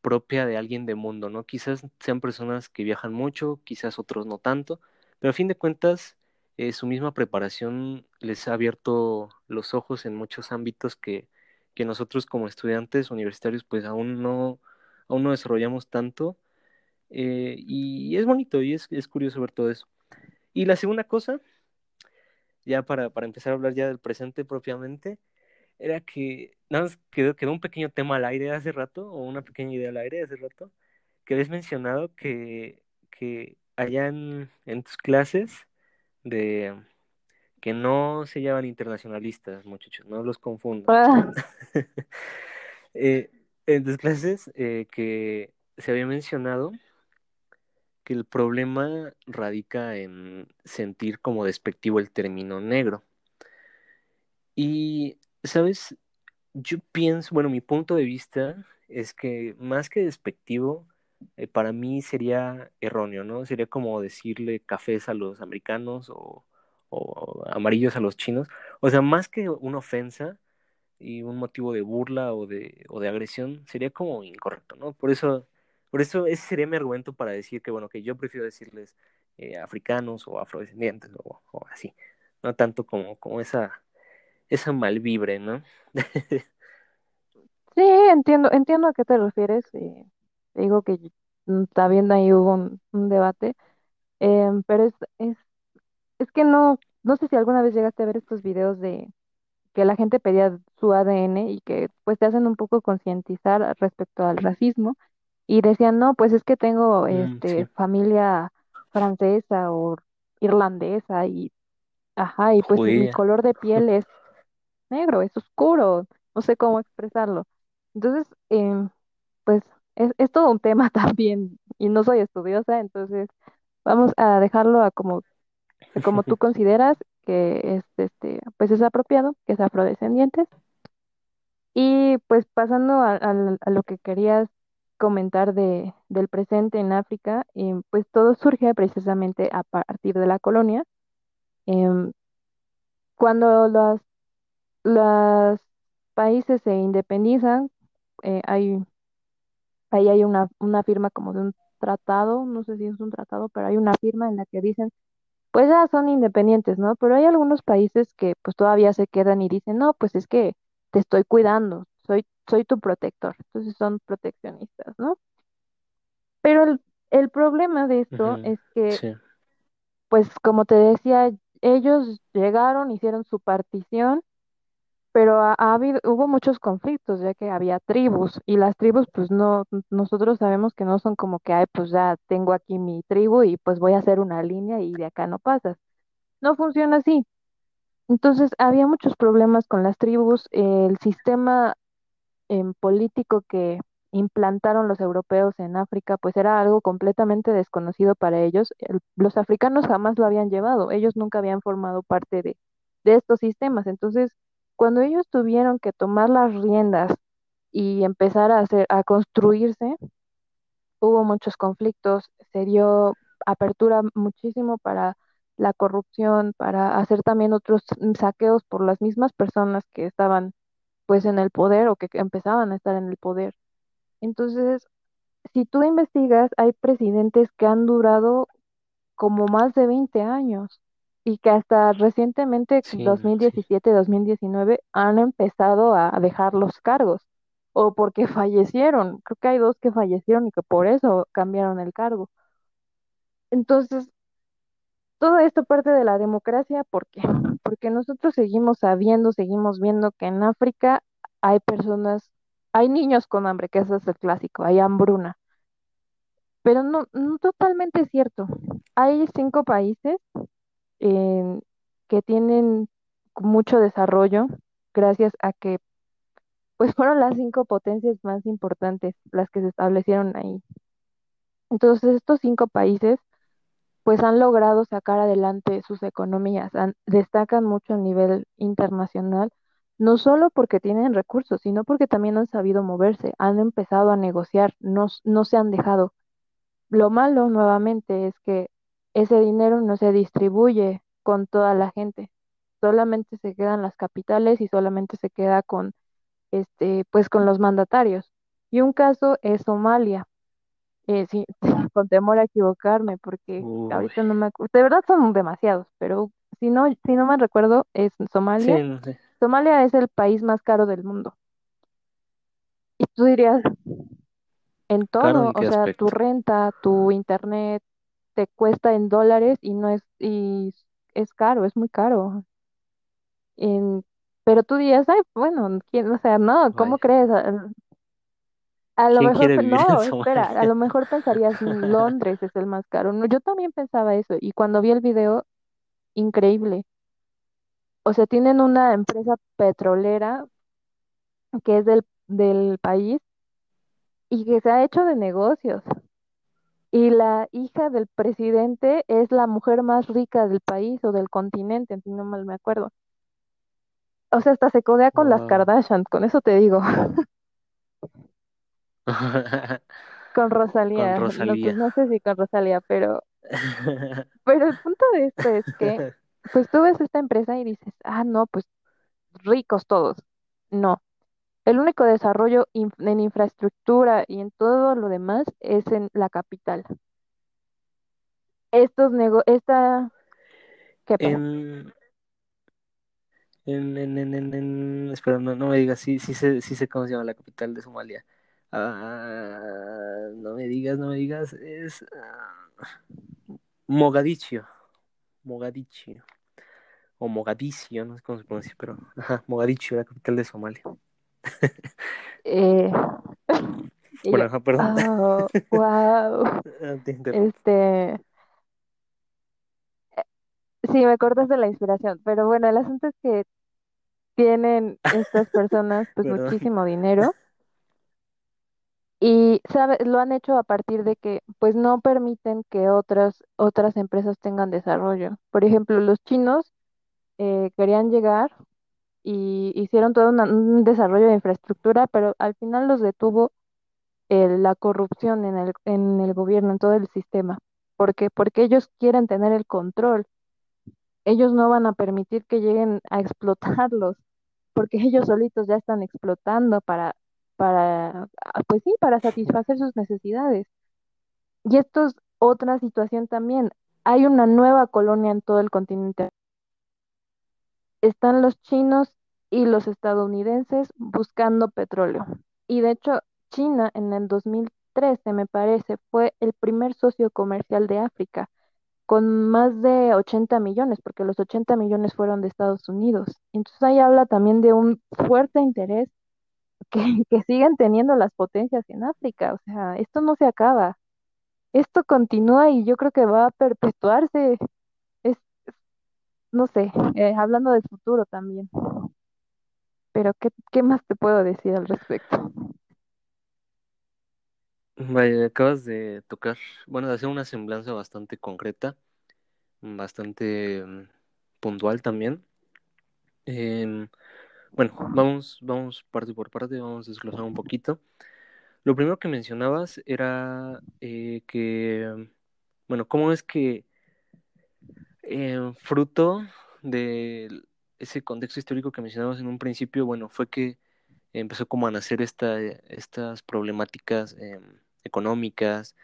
propia de alguien de mundo, ¿no? Quizás sean personas que viajan mucho, quizás otros no tanto, pero a fin de cuentas eh, su misma preparación les ha abierto los ojos en muchos ámbitos que, que nosotros como estudiantes universitarios pues aún no, aún no desarrollamos tanto eh, y es bonito y es, es, curioso ver todo eso. Y la segunda cosa, ya para, para empezar a hablar ya del presente propiamente, era que nada más quedó, quedó un pequeño tema al aire hace rato, o una pequeña idea al aire hace rato, que habías mencionado que, que allá en, en tus clases de que no se llaman internacionalistas, muchachos, no los confundan. Ah. eh, en tus clases eh, que se había mencionado que el problema radica en sentir como despectivo el término negro. Y, ¿sabes? Yo pienso, bueno, mi punto de vista es que más que despectivo, eh, para mí sería erróneo, ¿no? Sería como decirle cafés a los americanos o, amarillos a los chinos. O sea, más que una ofensa y un motivo de burla o de, o de agresión, sería como incorrecto, ¿no? Por eso, por eso ese sería mi argumento para decir que, bueno, que yo prefiero decirles eh, africanos o afrodescendientes o, o, así, no tanto como, como esa, esa malvibre, ¿no? sí, entiendo, entiendo a qué te refieres. Eh, digo que también ahí hubo un, un debate, eh, pero es, es, es que no, no sé si alguna vez llegaste a ver estos videos de que la gente pedía su ADN y que pues te hacen un poco concientizar respecto al racismo y decían, no, pues es que tengo este, Mm, sí. familia francesa o irlandesa y, ajá, y pues mi color de piel es negro, es oscuro, no sé cómo expresarlo. Entonces, eh, pues es, es todo un tema también y no soy estudiosa, entonces vamos a dejarlo a como, a como tú consideras que es este, pues es apropiado, que es afrodescendientes. Y pues pasando a, a- a lo que querías comentar de, del presente en África, eh, pues todo surge precisamente a partir de la colonia. Em, cuando los, los países se independizan, eh, hay, ahí hay una, una firma como de un tratado, no sé si es un tratado, pero hay una firma en la que dicen pues ya son independientes, ¿no? Pero hay algunos países que pues todavía se quedan y dicen, no, pues es que te estoy cuidando, soy, soy tu protector. Entonces son proteccionistas, ¿no? Pero el, el problema de esto es que, Sí. pues como te decía, ellos llegaron, hicieron su partición, pero ha, ha habido, hubo muchos conflictos, ya que había tribus, y las tribus, pues no, nosotros sabemos que no son como que, ay, pues ya tengo aquí mi tribu y pues voy a hacer una línea y de acá no pasas. No funciona así. Entonces, había muchos problemas con las tribus, el sistema em, político que, implantaron los europeos en África, pues era algo completamente desconocido para ellos. El- los africanos jamás lo habían llevado, ellos nunca habían formado parte de, de estos sistemas. Entonces, cuando ellos tuvieron que tomar las riendas y empezar a hacer, a construirse, hubo muchos conflictos, se dio apertura muchísimo para la corrupción, para hacer también otros saqueos por las mismas personas que estaban pues en el poder o que empezaban a estar en el poder. Entonces, si tú investigas, hay presidentes que han durado como más de 20 años y que hasta recientemente, Sí, sí. 2017, 2019, han empezado a dejar los cargos o porque fallecieron. Creo que hay dos que fallecieron y que por eso cambiaron el cargo. Entonces, todo esto parte de la democracia, ¿por qué? Porque nosotros seguimos sabiendo, seguimos viendo que en África hay personas, hay niños con hambre, que eso es el clásico, hay hambruna. Pero no, no totalmente cierto. Hay cinco países que tienen mucho desarrollo gracias a que pues fueron las cinco potencias más importantes las que se establecieron ahí. Entonces estos cinco países pues han logrado sacar adelante sus economías, han- destacan mucho a nivel internacional, no solo porque tienen recursos, sino porque también han sabido moverse, han empezado a negociar, no, no se han dejado. Lo malo nuevamente es que ese dinero no se distribuye con toda la gente, solamente se quedan las capitales y solamente se queda con este, pues con los mandatarios. Y un caso es Somalia. Eh, sí, con temor a equivocarme, porque Uy. ahorita no me acuerdo. De verdad son demasiados, pero si no, si no me recuerdo, es Somalia. Sí, no sé. Somalia es el país más caro del mundo. Y tú dirías, en ¿Caro todo, en o sea, tu renta, tu internet, te cuesta en dólares y no es, y es caro, es muy caro. En- pero tú dirías, ay, bueno, ¿quién? O sea, no, ¿cómo Vaya. crees? A, lo ¿Quién mejor, no, espera, a lo mejor pensarías, "Mm, Londres es el más caro. No, yo también pensaba eso, y cuando vi el video, increíble. O sea, tienen una empresa petrolera que es del, del país y que se ha hecho de negocios. Y la hija del presidente es la mujer más rica del país o del continente, si no mal me acuerdo. O sea, hasta se codea con las. Kardashian, con eso te digo, con Con Rosalía. No, Rosalía. no sé si con Rosalía, pero, pero el punto de esto es que, pues tú ves esta empresa y dices, ah, no, pues ricos todos. No, el único desarrollo en infraestructura y en todo lo demás es en la capital. Estos nego esta, ¿qué pasa? En, en, en, en, espera, no, no me digas, sí, sí sé, sí sé cómo se llama la capital de Somalia. Ah, no me digas, no me digas, es ah, Mogadiscio, o Mogadiscio, no sé cómo se pronuncia, pero ajá, Mogadiscio, la capital de Somalia. Eh, Bueno, yo, perdón, oh, wow, Ah, te interrumpo. este, sí, me cortas de la inspiración, pero bueno, el asunto es que tienen estas personas pues Perdón. muchísimo dinero y sabe, lo han hecho a partir de que pues no permiten que otras otras empresas tengan desarrollo. Por ejemplo, los chinos eh, querían llegar y hicieron todo un desarrollo de infraestructura, pero al final los detuvo eh, la corrupción en el, en el gobierno, en todo el sistema. ¿Por qué? Porque ellos quieren tener el control. Ellos no van a permitir que lleguen a explotarlos, porque ellos solitos ya están explotando para, para, ah, pues sí, para satisfacer sus necesidades. Y esto es otra situación también. Hay una nueva colonia en todo el continente. Están los chinos y los estadounidenses buscando petróleo. Y de hecho, China en el 2013, me parece, fue el primer socio comercial de África, con más de 80 millones, porque los 80 millones fueron de Estados Unidos. Entonces ahí habla también de un fuerte interés que, que siguen teniendo las potencias en África. O sea, esto no se acaba. Esto continúa y yo creo que va a perpetuarse. No sé, eh, hablando del futuro también. Pero ¿qué, qué más te puedo decir al respecto? Vaya, acabas de tocar, bueno, de hacer una semblanza bastante concreta, bastante mm, puntual también. Em, bueno, vamos, vamos parte por parte, vamos a desglosar un poquito. Lo primero que mencionabas era eh, que, bueno, ¿cómo es que eh, fruto de ese contexto histórico que mencionabas en un principio, bueno, fue que empezó como a nacer esta, estas problemáticas eh, económicas,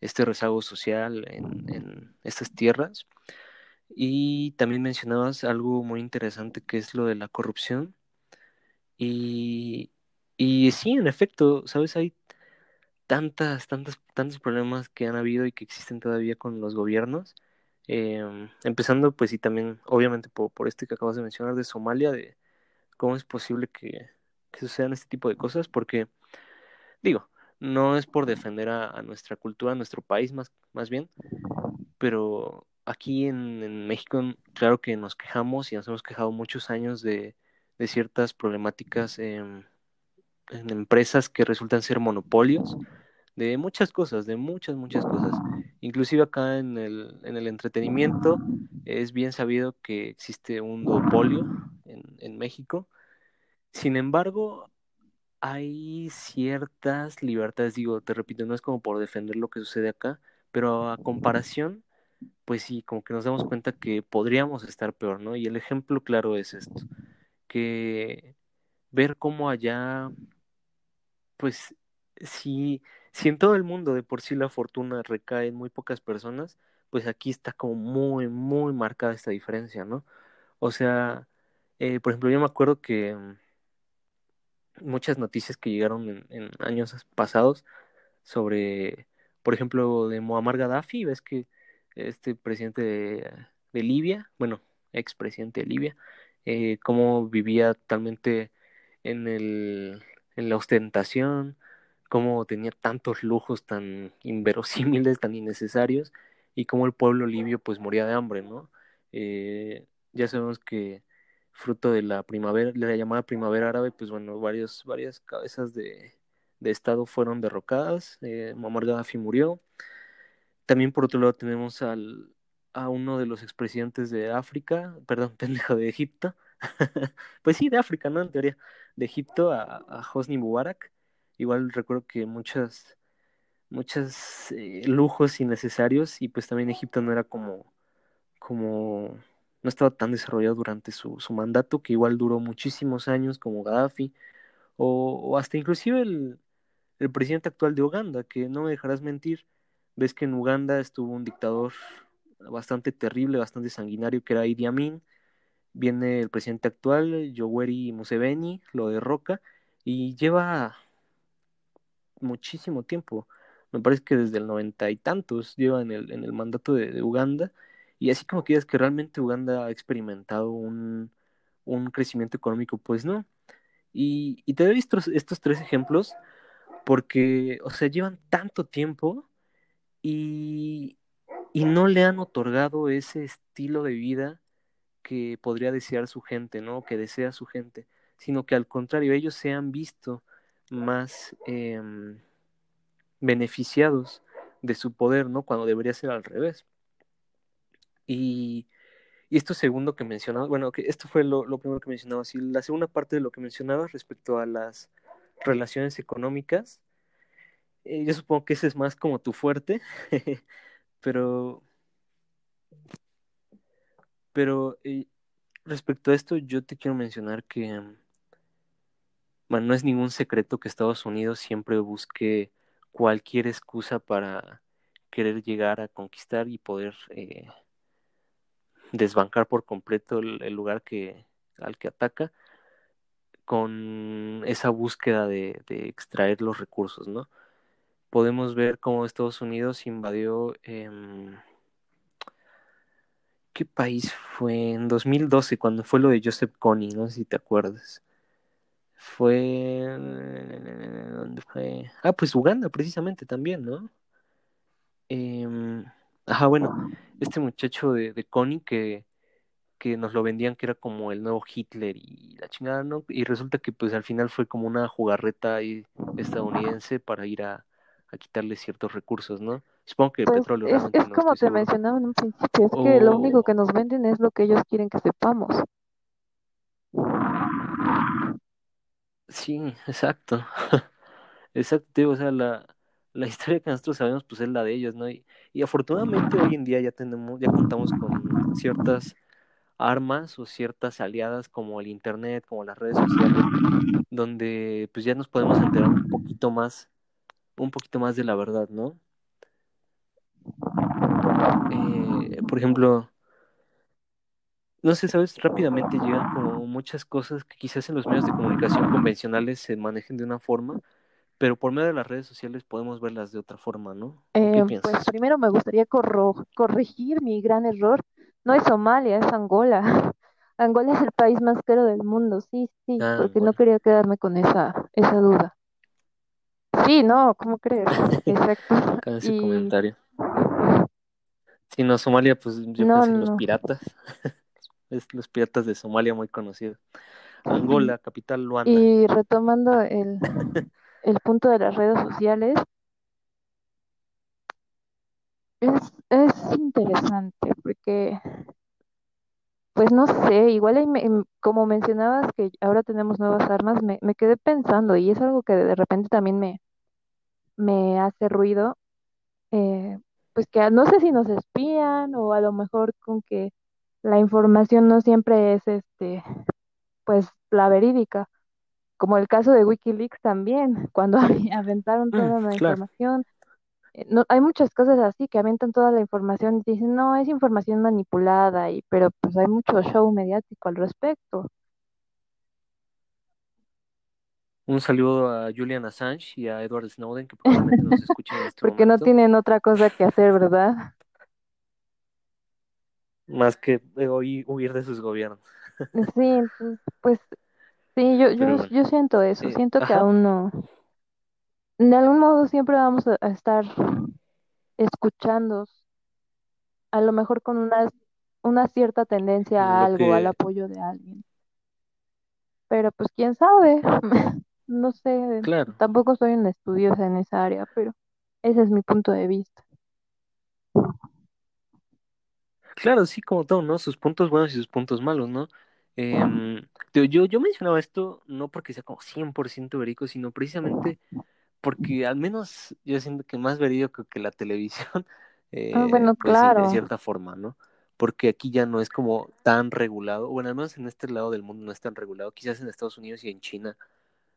este rezago social en, en, estas tierras. Y también mencionabas algo muy interesante que es lo de la corrupción. Y, y sí, en efecto, sabes, hay tantas, tantas, tantos problemas que han habido y que existen todavía con los gobiernos. Eh, empezando, pues, y también, obviamente, por, por este que acabas de mencionar de Somalia, de cómo es posible que, que sucedan este tipo de cosas, porque, digo, no es por defender a, nuestra cultura, a nuestro país más, más bien, pero aquí en, México, claro que nos quejamos y nos hemos quejado muchos años de, de ciertas problemáticas en empresas que resultan ser monopolios de muchas cosas, de muchas, muchas cosas. Inclusive acá en el, en el entretenimiento es bien sabido que existe un duopolio en, en México. Sin embargo, hay ciertas libertades, digo, te repito, no es como por defender lo que sucede acá, pero a comparación, pues sí, como que nos damos cuenta que podríamos estar peor, ¿no? Y el ejemplo claro es esto, que ver cómo allá, pues si, si en todo el mundo de por sí la fortuna recae en muy pocas personas, pues aquí está como muy, muy marcada esta diferencia, ¿no? O sea, eh, por ejemplo, yo me acuerdo que muchas noticias que llegaron en, en, años pasados sobre, por ejemplo, de Muammar Gaddafi, ves que este presidente de, de Libia, bueno, expresidente de Libia, eh, cómo vivía totalmente en, el, en la ostentación, cómo tenía tantos lujos tan inverosímiles, tan innecesarios, y cómo el pueblo libio pues moría de hambre, ¿no? Eh, ya sabemos que fruto de la primavera, de la llamada primavera árabe, pues bueno, varios, varias cabezas de, de Estado fueron derrocadas, eh, Muammar Gaddafi murió. También por otro lado tenemos al, a uno de los expresidentes de África, perdón, pendejo de Egipto, pues sí, de África, ¿no? En teoría, de Egipto a, a Hosni Mubarak. Igual recuerdo que muchas, muchos eh, lujos innecesarios y pues también Egipto no era como, como no estaba tan desarrollado durante su, su mandato, que igual duró muchísimos años como Gaddafi, o, hasta inclusive el, el, presidente actual de Uganda, que no me dejarás mentir, ves que en Uganda estuvo un dictador bastante terrible, bastante sanguinario, que era Idi Amin, viene el presidente actual, Yoweri Museveni, lo derroca, y lleva muchísimo tiempo, me parece que desde el noventa y tantos lleva en el, en el mandato de, Uganda, y así como quieras que realmente Uganda ha experimentado un, un crecimiento económico, pues no. Y, y te doy estos, estos, tres ejemplos porque, o sea, llevan tanto tiempo y, y no le han otorgado ese estilo de vida que podría desear su gente, ¿no? Que desea su gente, sino que al contrario, ellos se han visto más eh, beneficiados de su poder, ¿no? Cuando debería ser al revés. Y, y, esto segundo que mencionaba, bueno, que esto fue lo, primero que mencionaba, y la segunda parte de lo que mencionaba respecto a las relaciones económicas, eh, yo supongo que ese es más como tu fuerte, pero, pero eh, respecto a esto, yo te quiero mencionar que, bueno, no es ningún secreto que Estados Unidos siempre busque cualquier excusa para querer llegar a conquistar y poder eh, desbancar por completo el, lugar que, al que ataca con esa búsqueda de, extraer los recursos, ¿no? Podemos ver cómo Estados Unidos invadió eh, ¿qué país fue? En 2012, cuando fue lo de Joseph Kony, no sé si te acuerdas. Fue ¿dónde fue? Ah, pues Uganda precisamente también, ¿no? Eh, ajá, bueno, este muchacho de, de Connie que, que nos lo vendían que era como el nuevo Hitler y la chingada, ¿no? Y resulta que pues al final fue como una jugarreta ahí estadounidense para ir a, a quitarle ciertos recursos, ¿no? Supongo que el Pues petróleo es, realmente es no como te seguro. mencionaba en un principio, es que lo único que nos venden es lo que ellos quieren que sepamos. Sí, exacto. Exacto, o sea, la, la historia que nosotros sabemos pues es la de ellos, ¿no? Y, y afortunadamente hoy en día ya tenemos, ya contamos con ciertas armas o ciertas aliadas como el internet, como las redes sociales, donde pues ya nos podemos enterar un poquito más, un poquito más de la verdad, ¿no? Eh, por ejemplo, no sé, sabes, rápidamente llegan como muchas cosas que quizás en los medios de comunicación convencionales se manejen de una forma, pero por medio de las redes sociales podemos verlas de otra forma, ¿no? ¿O qué Eh, pues primero me gustaría corro- corregir mi gran error. No es Somalia, es Angola. Angola es el país más caro del mundo, sí, sí, Ah, porque no quería quedarme con esa, esa duda. Sí, no, ¿cómo crees? Exacto. Con ese Y comentario. Si no, Somalia, pues yo no, pensé en los piratas. Es los piratas de Somalia muy conocidos. Angola, capital Luanda. Y retomando el, el punto de las redes sociales, es, es interesante porque, pues no sé, igual me- em, como mencionabas que ahora tenemos nuevas armas, me, me quedé pensando y es algo que de repente también me, me hace ruido, eh, pues que no sé si nos espían o a lo mejor con que la información no siempre es este, pues la verídica, como el caso de Wikileaks también, cuando aventaron Mm, toda la claro. información. eh, No, hay muchas cosas así que avientan toda la información y dicen, no, es información manipulada, y, pero pues hay mucho show mediático al respecto. Un saludo a Julian Assange y a Edward Snowden, que probablemente nos escuchen en este Porque no tienen otra cosa que hacer, ¿verdad? Más que huir, de sus gobiernos. Sí, pues sí, yo, yo, bueno. yo siento eso, siento que ajá, aún no, de algún modo siempre vamos a, estar escuchando, a lo mejor con una, una cierta tendencia a lo algo, al apoyo de alguien. Pero pues quién sabe, no sé, claro, tampoco soy una estudiosa en esa área, pero ese es mi punto de vista. Claro, sí, como todo, ¿no? Sus puntos buenos y sus puntos malos, ¿no? Em, yo, yo, mencionaba esto no porque sea como 100% verídico, sino precisamente porque al menos yo siento que más verídico que la televisión, Ah, eh, bueno, pues sí, de claro. cierta forma, ¿no? Porque aquí ya no es como tan regulado, bueno, al menos en este lado del mundo no es tan regulado, quizás en Estados Unidos y en China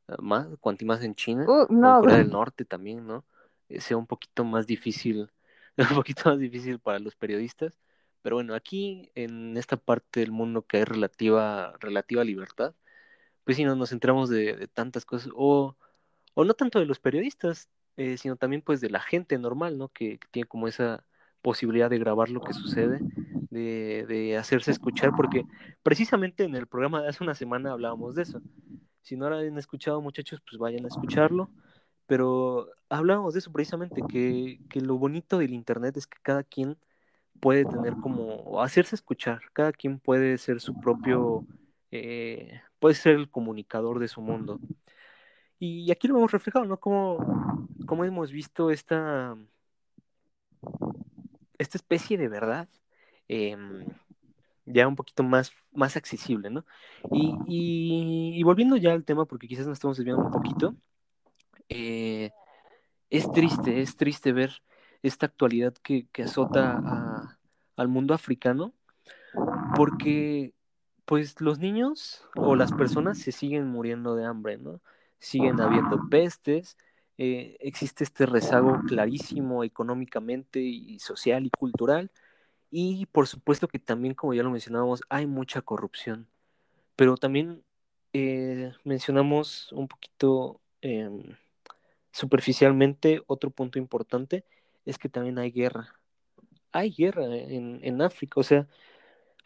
eh, más, cuanto más en China Uh, o en no, Corea del Norte también, ¿no? Eh, sea un poquito más difícil, un poquito más difícil para los periodistas, pero bueno, aquí en esta parte del mundo que hay relativa, relativa libertad, pues sí, no, nos centramos de, tantas cosas, o, o no tanto de los periodistas, eh, sino también pues de la gente normal, ¿no? Que, que tiene como esa posibilidad de grabar lo que sucede, de, de hacerse escuchar, porque precisamente en el programa de hace una semana hablábamos de eso. Si no lo han escuchado, muchachos, pues vayan a escucharlo. Pero hablábamos de eso precisamente, que, que lo bonito del Internet es que cada quien puede tener como, hacerse escuchar, cada quien puede ser su propio, eh, puede ser el comunicador de su mundo. Y aquí lo hemos reflejado, ¿no? Como, como hemos visto esta, esta especie de verdad eh, ya un poquito más, más accesible, ¿no? Y, y, y, volviendo ya al tema, porque quizás nos estamos desviando un poquito, eh, es triste, es triste ver esta actualidad que, que azota a, al mundo africano, porque pues los niños o las personas se siguen muriendo de hambre, ¿no? Siguen habiendo pestes, eh, existe este rezago clarísimo económicamente y social y cultural, y por supuesto que también, como ya lo mencionábamos, hay mucha corrupción, pero también eh, mencionamos un poquito eh, superficialmente, otro punto importante es que también hay guerra. Hay guerra en, en África, o sea,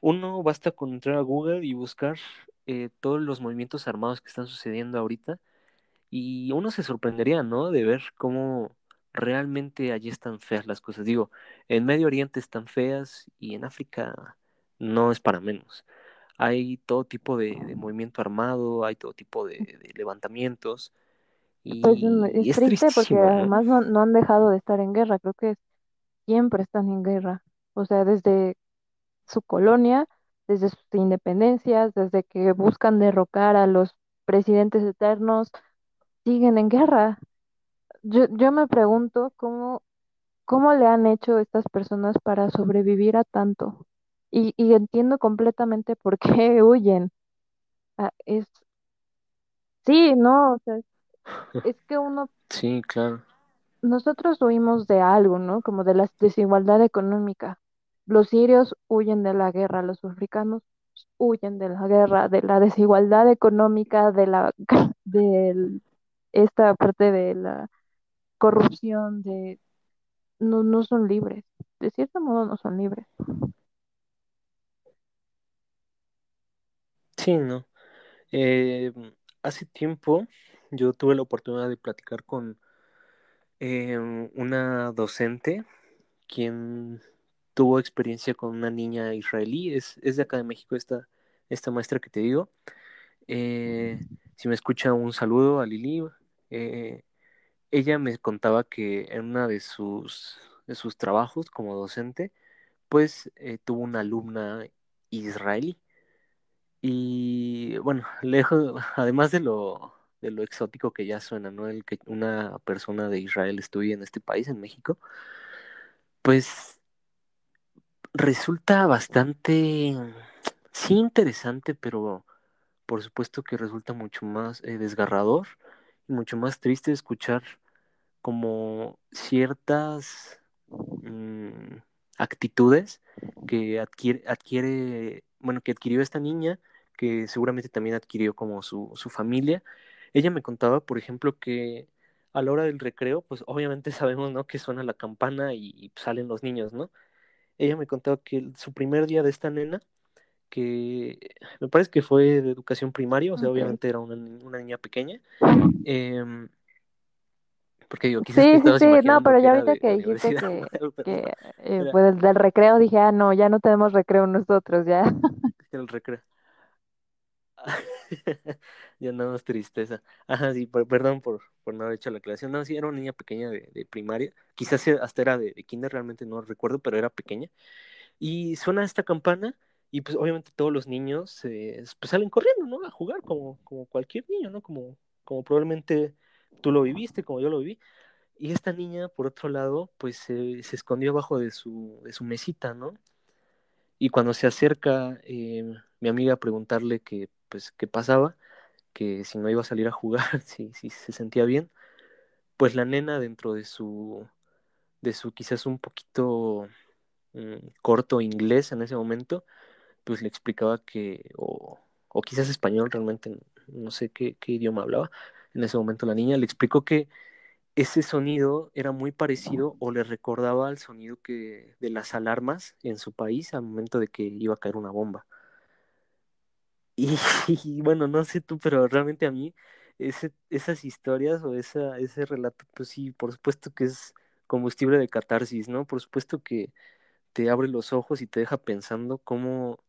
uno basta con entrar a Google y buscar eh, todos los movimientos armados que están sucediendo ahorita y uno se sorprendería, ¿no? De ver cómo realmente allí están feas las cosas. Digo, en Medio Oriente están feas y en África no es para menos. Hay todo tipo de, movimiento armado, hay todo tipo de levantamientos Pues es y es triste porque ¿no? además no, no han dejado de estar en guerra, creo que siempre están en guerra. O sea, desde su colonia, desde sus independencias, desde que buscan derrocar a los presidentes eternos, siguen en guerra. Yo, yo me pregunto cómo, cómo le han hecho estas personas para sobrevivir a tanto. Y, y entiendo completamente por qué huyen. Ah, es, sí, no, o sea, es que uno, Sí, claro. nosotros huimos de algo, ¿no? Como de la desigualdad económica. Los sirios huyen de la guerra, los africanos huyen de la guerra, de la desigualdad económica, de la, de esta parte de la corrupción, de no, no son libres. De cierto modo no son libres. Sí, ¿no? Eh, hace tiempo yo tuve la oportunidad de platicar con eh, una docente quien tuvo experiencia con una niña israelí, es, es de acá de México esta, esta maestra que te digo. Eh, si me escucha un saludo a Lili. Eh, ella me contaba que en una de sus, sus trabajos como docente, pues eh, tuvo una alumna israelí. Y bueno, lejos, además de lo, de lo exótico que ya suena, ¿no? El que una persona de Israel estudie en este país, en México, pues resulta bastante, sí interesante, pero por supuesto que resulta mucho más eh, desgarrador y mucho más triste escuchar como ciertas mm, actitudes que adquiere, adquiere, bueno, que adquirió esta niña, que seguramente también adquirió como su, su familia. Ella me contaba, por ejemplo, que a la hora del recreo, pues obviamente sabemos, ¿no? Que suena la campana y, y salen los niños, ¿no? Ella me contaba que su primer día de esta nena, que me parece que fue de educación primaria, o sea, Okay. obviamente era una, una niña pequeña, em, porque digo, quizás Sí, sí, sí, no, pero ya ahorita que dijiste que, que eh, pues del recreo dije, ah, no, ya no tenemos recreo nosotros, ya. el recreo. Ya nada más tristeza. Ajá, sí, per- perdón por, por no haber hecho la aclaración. No, sí, era una niña pequeña de, primaria. Quizás hasta era de, de kinder, realmente no recuerdo, pero era pequeña. Y suena esta campana y pues obviamente todos los niños pues salen corriendo, ¿no? A jugar como, como cualquier niño, ¿no? Como, como probablemente tú lo viviste, como yo lo viví. Y esta niña, por otro lado, pues se escondió abajo de su, de su mesita, ¿no? Y cuando se acerca eh, mi amiga a preguntarle que, pues, qué pasaba, que si no iba a salir a jugar, si, si se sentía bien, pues la nena dentro de su, de su quizás un poquito mm, corto inglés en ese momento, pues le explicaba que, o, o quizás español realmente, no sé qué, qué idioma hablaba, en ese momento la niña le explicó que ese sonido era muy parecido o le recordaba al sonido que de las alarmas en su país al momento de que iba a caer una bomba. Y, bueno, no sé tú, pero realmente a mí ese, esas historias o esa, ese relato, pues sí, por supuesto que es combustible de catarsis, ¿no? Por supuesto que te abre los ojos y te deja pensando cómo,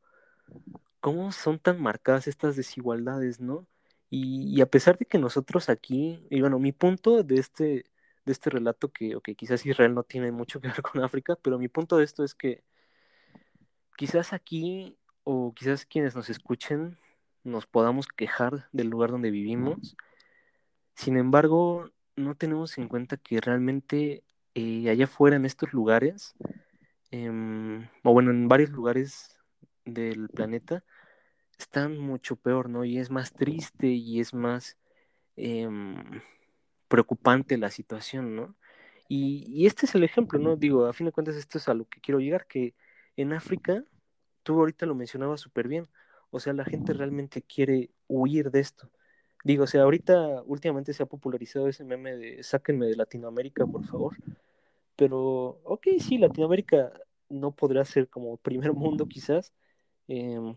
cómo son tan marcadas estas desigualdades, ¿no? Y, y a pesar de que nosotros aquí, y bueno, mi punto de este, de este relato, que okay, quizás Israel no tiene mucho que ver con África, pero mi punto de esto es que quizás aquí, o quizás quienes nos escuchen, nos podamos quejar del lugar donde vivimos. Sin embargo, no tenemos en cuenta que realmente eh, allá afuera en estos lugares, eh, o bueno, en varios lugares del planeta, están mucho peor, ¿no? Y es más triste y es más eh, preocupante la situación, ¿no? Y, y, este es el ejemplo, ¿no? Digo, a fin de cuentas esto es a lo que quiero llegar, que en África, tú ahorita lo mencionabas súper bien, o sea, la gente realmente quiere huir de esto. Digo, o sea, ahorita últimamente se ha popularizado ese meme de sáquenme de Latinoamérica, por favor. Pero, ok, sí, Latinoamérica no podrá ser como primer mundo quizás, eh,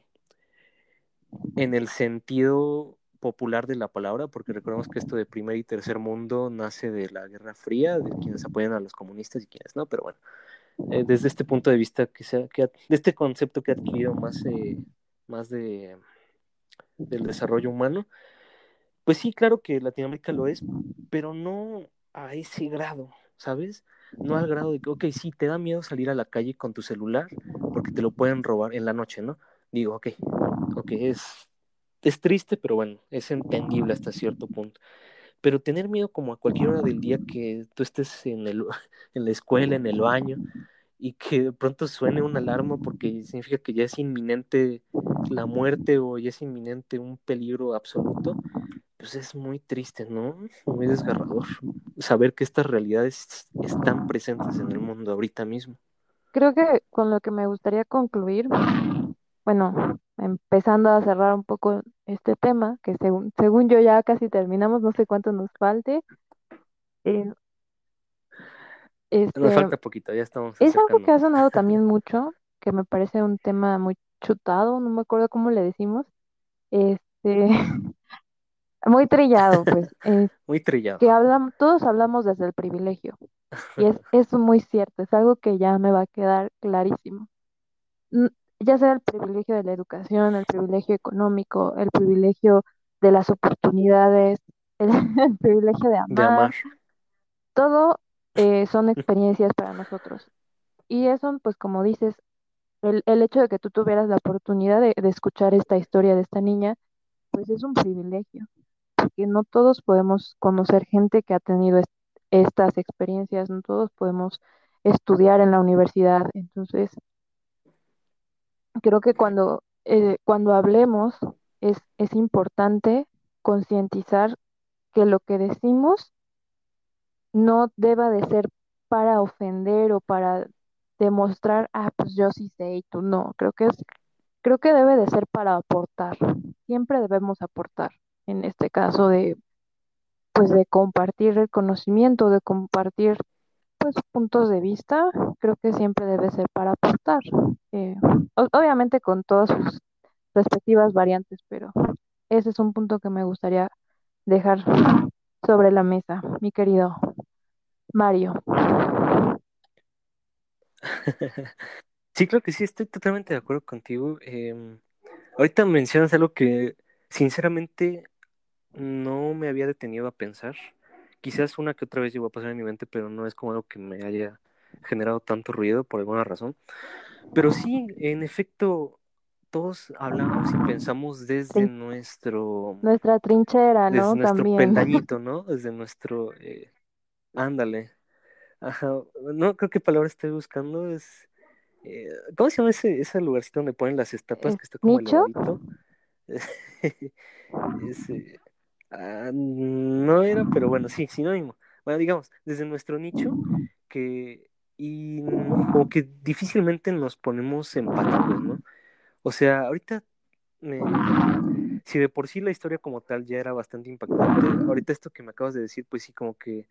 en el sentido popular de la palabra, porque recordemos que esto de primer y tercer mundo nace de la Guerra Fría, de quienes apoyan a los comunistas y quienes no, pero bueno, eh, desde este punto de vista, que sea, que de este concepto que ha adquirido más, eh, más de, del desarrollo humano, pues sí, claro que Latinoamérica lo es, pero no a ese grado, ¿sabes? No al grado de que, ok, sí, te da miedo salir a la calle con tu celular porque te lo pueden robar en la noche, ¿no? Digo, ok, ok, es, es triste, pero bueno, es entendible hasta cierto punto. Pero tener miedo como a cualquier hora del día que tú estés en, el, en la escuela, en el baño, y que de pronto suene una alarma porque significa que ya es inminente la muerte o ya es inminente un peligro absoluto, pues es muy triste, ¿no? Muy desgarrador saber que estas realidades están presentes en el mundo ahorita mismo. Creo que con lo que me gustaría concluir, bueno, empezando a cerrar un poco este tema, que según, según yo ya casi terminamos, no sé cuánto nos falte. Eh, Nos este, falta poquito, ya estamos es algo que ha sonado también mucho, que me parece un tema muy chutado, no me acuerdo cómo le decimos, este, muy trillado, pues, es Muy trillado. que hablamos, todos hablamos desde el privilegio, y es, es muy cierto, es algo que ya me va a quedar clarísimo. Ya sea el privilegio de la educación, el privilegio económico, el privilegio de las oportunidades, el, el privilegio de de amar, amar. todo eh, son experiencias para nosotros. Y eso, pues como dices, el, el hecho de que tú tuvieras la oportunidad de, de escuchar esta historia de esta niña, pues es un privilegio, porque no todos podemos conocer gente que ha tenido est- estas experiencias, no todos podemos estudiar en la universidad. Entonces, creo que cuando, eh, cuando hablemos es, es importante concientizar que lo que decimos no deba de ser para ofender o para demostrar, ah, pues yo sí sé y tú no. Creo que es, creo que debe de ser para aportar. Siempre debemos aportar. En este caso de, pues de compartir el conocimiento, de compartir, pues puntos de vista, creo que siempre debe ser para aportar. Eh, obviamente con todas sus respectivas variantes, pero ese es un punto que me gustaría dejar sobre la mesa, mi querido Mario. Sí, creo que sí, estoy totalmente de acuerdo contigo. Em, ahorita mencionas algo que sinceramente no me había detenido a pensar. Quizás una que otra vez llegó a pasar en mi mente, pero no es como algo que me haya generado tanto ruido por alguna razón. Pero sí, en efecto, todos hablamos y pensamos desde nuestro, Nuestra trinchera, desde ¿no? nuestro También. peldañito, ¿no? Desde nuestro, eh, ándale. Ajá, no creo qué palabra estoy buscando, es, eh, ¿cómo se llama ese, ese lugarcito donde ponen las estatuas ¿Es que está como nicho? elevadito? Ese, ah, no era, pero bueno, sí, sinónimo. Bueno, digamos, desde nuestro nicho, que, y como que difícilmente nos ponemos empáticos, ¿no? O sea, ahorita, eh, si de por sí la historia como tal ya era bastante impactante, ahorita esto que me acabas de decir, pues sí, como que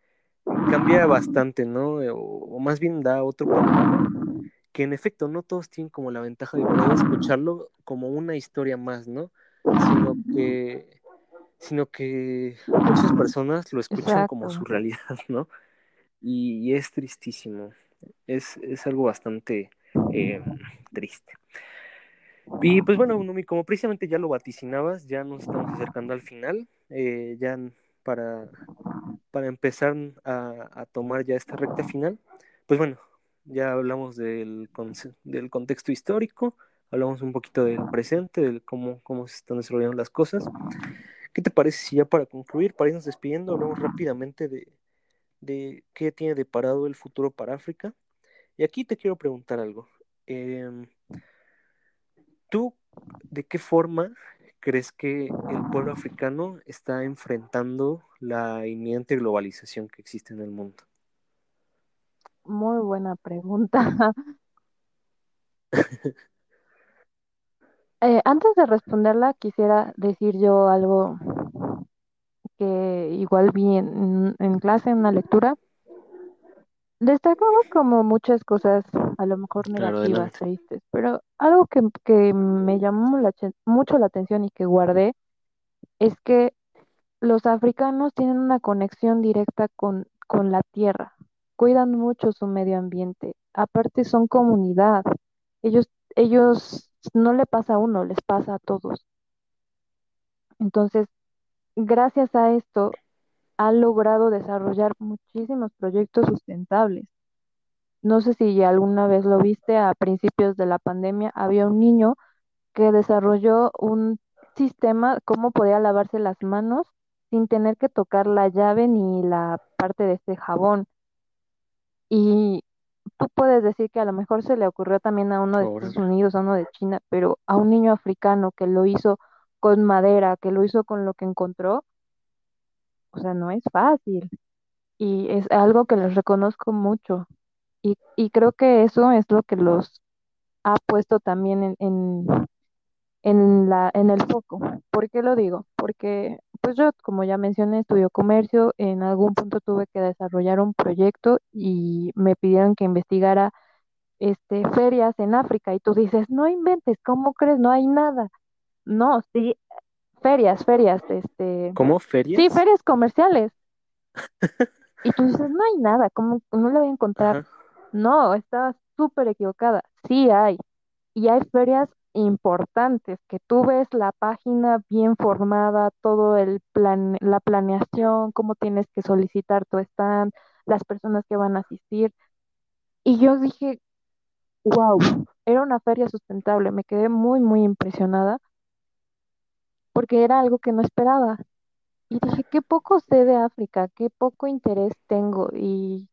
cambia bastante, ¿no? O, o más bien da otro panorama, que en efecto no todos tienen como la ventaja de poder escucharlo como una historia más, ¿no? Sino que, sino que muchas personas lo escuchan como su realidad, ¿no? Y, y es tristísimo, es, es algo bastante eh, triste. Y pues bueno, Numi, como precisamente ya lo vaticinabas, ya nos estamos acercando al final, eh, ya para, para empezar a, a, tomar ya esta recta final, pues bueno, ya hablamos del, del contexto histórico, hablamos un poquito del presente, de cómo, cómo se están desarrollando las cosas. ¿Qué te parece si ya para concluir, para irnos despidiendo, hablamos rápidamente de, de qué tiene deparado el futuro para África? Y aquí te quiero preguntar algo. Eh, ¿Tú de qué forma crees que el pueblo africano está enfrentando la inminente globalización que existe en el mundo? Muy buena pregunta. eh, antes de responderla, quisiera decir yo algo que igual vi en, en clase, en una lectura. Destacaba como muchas cosas, a lo mejor Claro, negativas, tristes, pero algo que, que me llamó la, mucho la atención y que guardé es que los africanos tienen una conexión directa con, con la tierra, cuidan mucho su medio ambiente, aparte son comunidad, ellos, ellos no le pasa a uno, les pasa a todos. Entonces, gracias a esto ha logrado desarrollar muchísimos proyectos sustentables. No sé si alguna vez lo viste, a principios de la pandemia había un niño que desarrolló un sistema, cómo podía lavarse las manos sin tener que tocar la llave ni la parte de este jabón. Y tú puedes decir que a lo mejor se le ocurrió también a uno de Estados Unidos, a uno de China, pero a un niño africano que lo hizo con madera, que lo hizo con lo que encontró, o sea, no es fácil. Y es algo que les reconozco mucho. Y, y creo que eso es lo que los ha puesto también en, en, en, la, en el foco. ¿Por qué lo digo? Porque pues yo, como ya mencioné, estudio comercio, en algún punto tuve que desarrollar un proyecto y me pidieron que investigara este, ferias en África y tú dices, no inventes, ¿cómo crees? No hay nada. No, sí, ferias, ferias, este. ¿Cómo ferias? Sí, ferias comerciales. y tú dices, no hay nada, ¿cómo no le voy a encontrar? No, estaba súper equivocada. Sí hay. Y hay ferias importantes, que tú ves la página bien formada, todo el plan, la planeación, cómo tienes que solicitar tu stand, las personas que van a asistir. Y yo dije, wow, era una feria sustentable, me quedé muy, muy impresionada porque era algo que no esperaba. Y dije, qué poco sé de África, qué poco interés tengo y,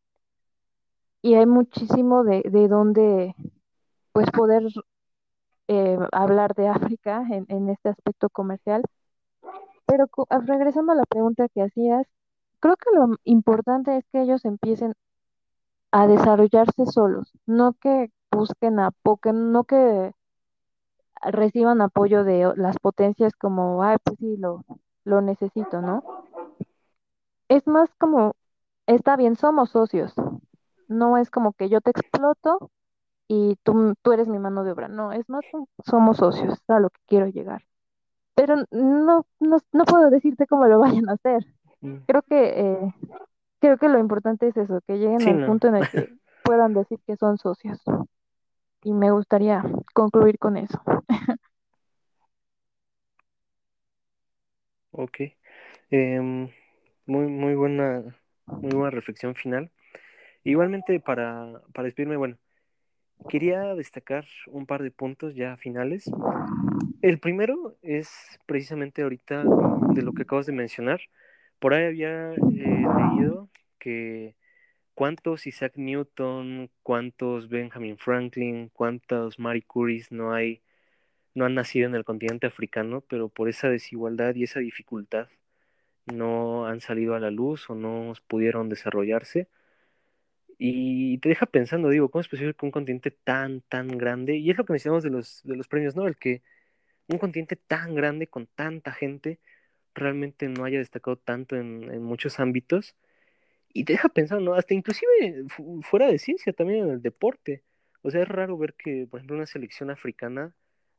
y hay muchísimo de, de dónde pues poder eh, hablar de África en, este aspecto comercial. Pero ah, regresando a la pregunta que hacías, creo que lo importante es que ellos empiecen a desarrollarse solos, no que busquen a no que reciban apoyo de las potencias como, ay, pues sí, lo necesito, ¿no? Es más como, está bien, somos socios. No es como que yo te exploto y tú, tú eres mi mano de obra. No, es más, somos socios, a lo que quiero llegar. Pero no, no, no puedo decirte cómo lo vayan a hacer. Mm. Creo que, eh, creo que lo importante es eso, que lleguen al punto en el que puedan decir que son socios. Y me gustaría concluir con eso. ok. Em, muy, muy buena, muy buena reflexión final. Igualmente para, para despedirme, bueno, quería destacar un par de puntos ya finales. El primero es precisamente ahorita de lo que acabas de mencionar. Por ahí había eh, leído que cuántos Isaac Newton, cuántos Benjamin Franklin, cuántos Marie Curie no hay, no han nacido en el continente africano, pero por esa desigualdad y esa dificultad no han salido a la luz o no pudieron desarrollarse. Y te deja pensando, digo, ¿cómo es posible que un continente tan, tan grande, y es lo que mencionamos de los, de los premios Nobel, que un continente tan grande con tanta gente realmente no haya destacado tanto en, en muchos ámbitos? Y te deja pensando, ¿no? Hasta inclusive fuera de ciencia, también en el deporte. O sea, es raro ver que, por ejemplo, una selección africana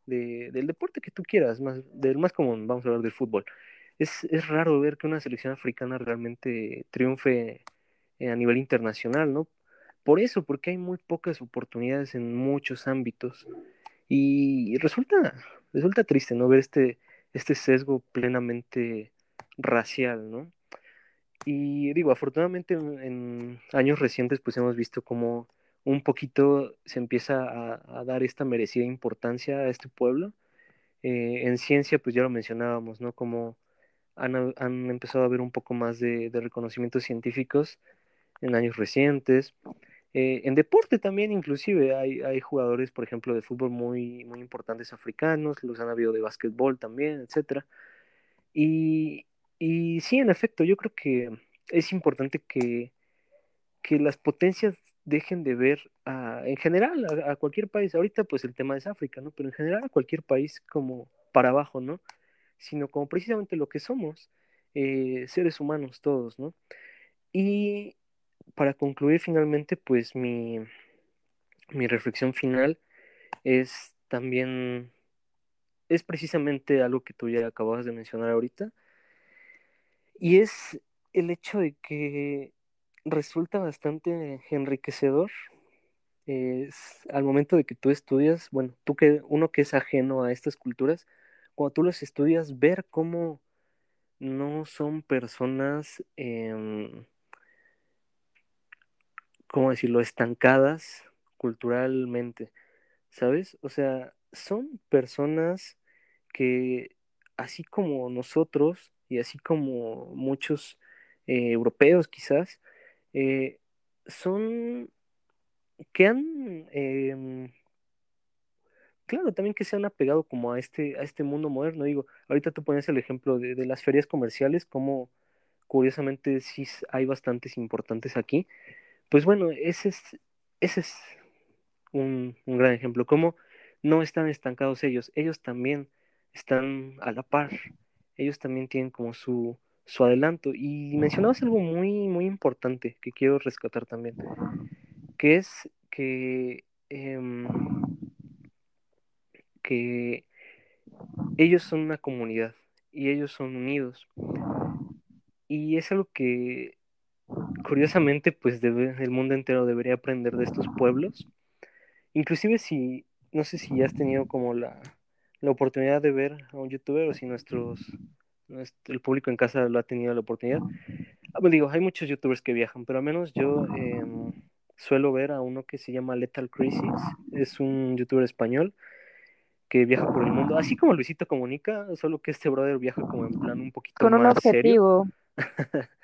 de, del deporte que tú quieras, más, del más común, vamos a hablar del fútbol. Es, es raro ver que una selección africana realmente triunfe eh, a nivel internacional, ¿no? Por eso, porque hay muy pocas oportunidades en muchos ámbitos. Y resulta, resulta triste, ¿no? Ver este, este sesgo plenamente racial, ¿no? Y digo, afortunadamente en, años recientes pues hemos visto como un poquito se empieza a, dar esta merecida importancia a este pueblo. Eh, en ciencia pues ya lo mencionábamos, ¿no? Como han, han empezado a haber un poco más de reconocimientos científicos en años recientes. Eh, en deporte también, inclusive, hay, hay, jugadores, por ejemplo, de fútbol muy, muy importantes africanos, los han habido de básquetbol también, etc. Y, y sí, en efecto, yo creo que es importante que, que las potencias dejen de ver en general a, cualquier país, ahorita pues el tema es África, ¿no? Pero en general a cualquier país como para abajo, ¿no? Sino como precisamente lo que somos, eh, seres humanos todos, ¿no? Y, para concluir finalmente, pues mi, mi reflexión final es también, es precisamente algo que tú ya acabas de mencionar ahorita, y es el hecho de que resulta bastante enriquecedor es al momento de que tú estudias, bueno, tú que uno que es ajeno a estas culturas, cuando tú las estudias, ver cómo no son personas, eh, ¿cómo decirlo?, estancadas culturalmente, ¿sabes? O sea, son personas que, así como nosotros y así como muchos eh, europeos quizás, eh, son que han, eh, claro, también que se han apegado como a este, a este mundo moderno. Digo, ahorita tú pones el ejemplo de, de las ferias comerciales, como curiosamente sí hay bastantes importantes aquí. Pues bueno, ese es, ese es un, un gran ejemplo. Como no están estancados ellos, ellos también están a la par, ellos también tienen como su, su adelanto. Y mencionabas algo muy, muy importante que quiero rescatar también, que es que, eh, que ellos son una comunidad y ellos son unidos. Y es algo que curiosamente pues debe, el mundo entero debería aprender de estos pueblos. Inclusive si, no sé si ya has tenido como la, la oportunidad de ver a un youtuber o si nuestros, nuestro, el público en casa lo ha tenido la oportunidad. Ah, pues digo, hay muchos youtubers que viajan, pero al menos yo eh, suelo ver a uno que se llama Lethal Crisis, es un youtuber español que viaja por el mundo, así como Luisito Comunica, solo que este brother viaja como en plan un poquito Con un más objetivo. serio.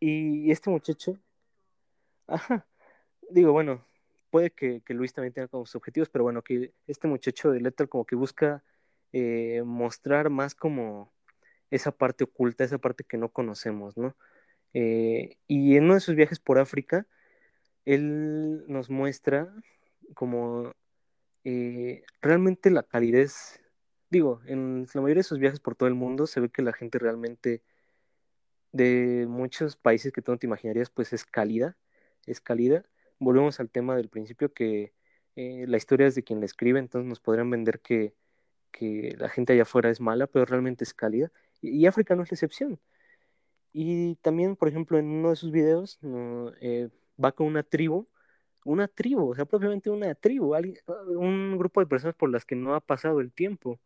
y este muchacho, ajá, digo, bueno, puede que, Luis también tenga como sus objetivos, pero bueno, que este muchacho de Lethal como que busca eh, mostrar más como esa parte oculta, esa parte que no conocemos, ¿no? Eh, y en uno de sus viajes por África, él nos muestra como eh, realmente la calidez, digo, en la mayoría de sus viajes por todo el mundo se ve que la gente realmente de muchos países que tú no te imaginarías, pues es cálida, es cálida. Volvemos al tema del principio que eh, la historia es de quien la escribe, entonces nos podrían vender que, que la gente allá afuera es mala, pero realmente es cálida. Y, África no es la excepción. Y también, por ejemplo, en uno de sus videos eh, va con una tribu, una tribu, o sea, propiamente una tribu, alguien, un grupo de personas por las que no ha pasado el tiempo.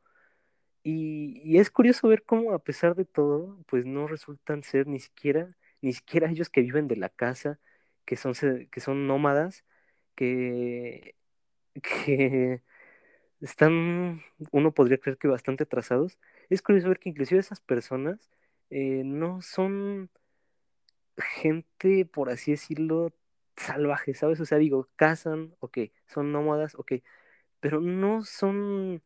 Y, es curioso ver cómo a pesar de todo, pues no resultan ser ni siquiera, ni siquiera ellos que viven de la casa, que son, que son nómadas, que, que están, uno podría creer que bastante atrasados. Es curioso ver que inclusive esas personas eh, no son gente, por así decirlo, salvaje, ¿sabes? O sea, digo, cazan, ok, son nómadas, ok, pero no son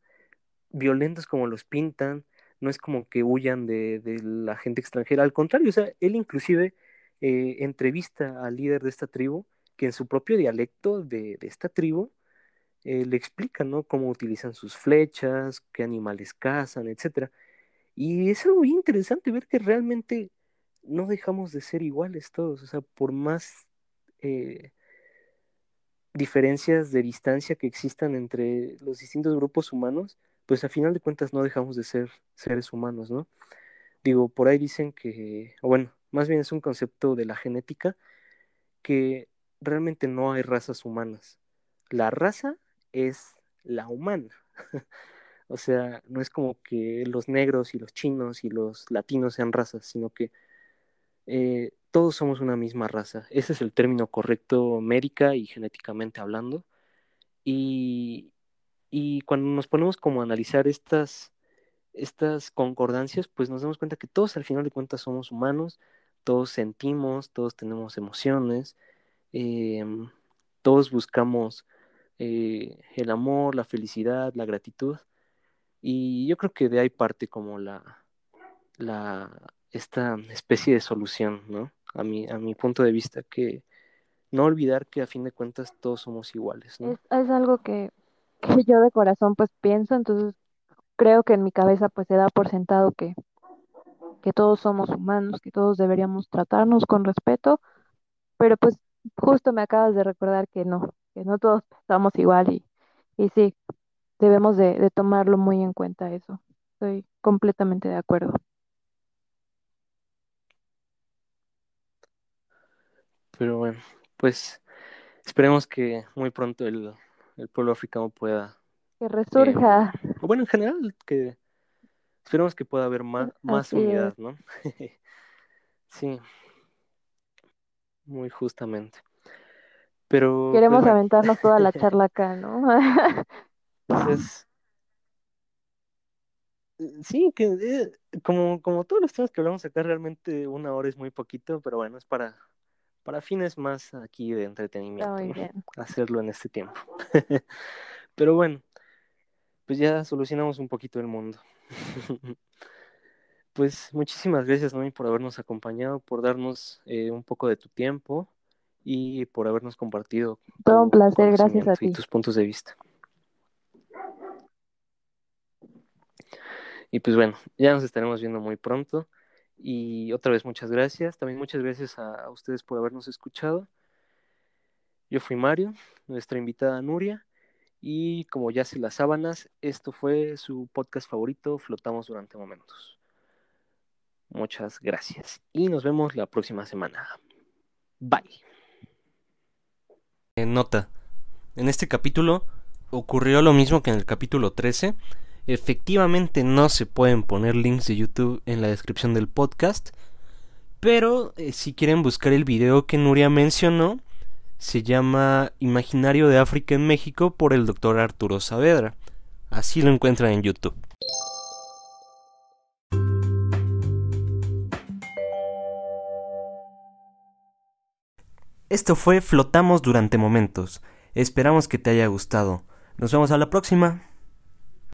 violentos como los pintan, no es como que huyan de, de la gente extranjera, al contrario, o sea, él inclusive eh, entrevista al líder de esta tribu, que en su propio dialecto de, de esta tribu eh, le explica, ¿no? Cómo utilizan sus flechas, qué animales cazan, etc. Y es algo interesante ver que realmente no dejamos de ser iguales todos, o sea, por más eh, diferencias de distancia que existan entre los distintos grupos humanos, pues a final de cuentas no dejamos de ser seres humanos, ¿no? Digo, por ahí dicen que, o bueno, más bien es un concepto de la genética, que realmente no hay razas humanas. La raza es la humana. o sea, no es como que los negros y los chinos y los latinos sean razas, sino que eh, todos somos una misma raza. Ese es el término correcto médica y genéticamente hablando. Y, y cuando nos ponemos como a analizar estas, estas concordancias, pues nos damos cuenta que todos al final de cuentas somos humanos, todos sentimos, todos tenemos emociones, eh, todos buscamos eh, el amor, la felicidad, la gratitud. Y yo creo que de ahí parte como la, la esta especie de solución, ¿no? A mi, a mi punto de vista, que no olvidar que a fin de cuentas todos somos iguales, ¿no? Es, es algo que, que yo de corazón pues pienso, entonces creo que en mi cabeza pues se da por sentado que, que todos somos humanos, que todos deberíamos tratarnos con respeto, pero pues justo me acabas de recordar que no, que no todos estamos igual y, y sí, debemos de, de tomarlo muy en cuenta eso. Estoy completamente de acuerdo. Pero bueno, pues esperemos que muy pronto el, el pueblo africano pueda... Que resurja. Eh, o bueno, en general, que esperemos que pueda haber más, más Así es. unidad, ¿no? sí, muy justamente. Pero, pues Queremos aventarnos toda la charla acá, ¿no? pues es- sí, que eh, como, como todos los temas que hablamos acá, realmente una hora es muy poquito, pero bueno, es para, para fines más aquí de entretenimiento. Hacerlo en este tiempo. Pero bueno, pues ya solucionamos un poquito el mundo. Pues muchísimas gracias, Noemi, por habernos acompañado, por darnos eh, un poco de tu tiempo y por habernos compartido Todo un placer, gracias a conocimiento y ti. tus puntos de vista. Y pues bueno, ya nos estaremos viendo muy pronto. Y otra vez muchas gracias. También muchas gracias a, ustedes por habernos escuchado. Yo fui Mario, nuestra invitada Nuria. Y como ya se las sábanas, esto fue su podcast favorito, Flotamos durante momentos. Muchas gracias. Y nos vemos la próxima semana. Bye. Nota. En este capítulo ocurrió lo mismo que en el capítulo 13. Efectivamente no se pueden poner links de YouTube en la descripción del podcast. Pero eh, si quieren buscar el video que Nuria mencionó, se llama Imaginario de África en México por el doctor Arturo Saavedra. Así lo encuentran en YouTube. Esto fue Flotamos durante momentos. Esperamos que te haya gustado. Nos vemos a la próxima.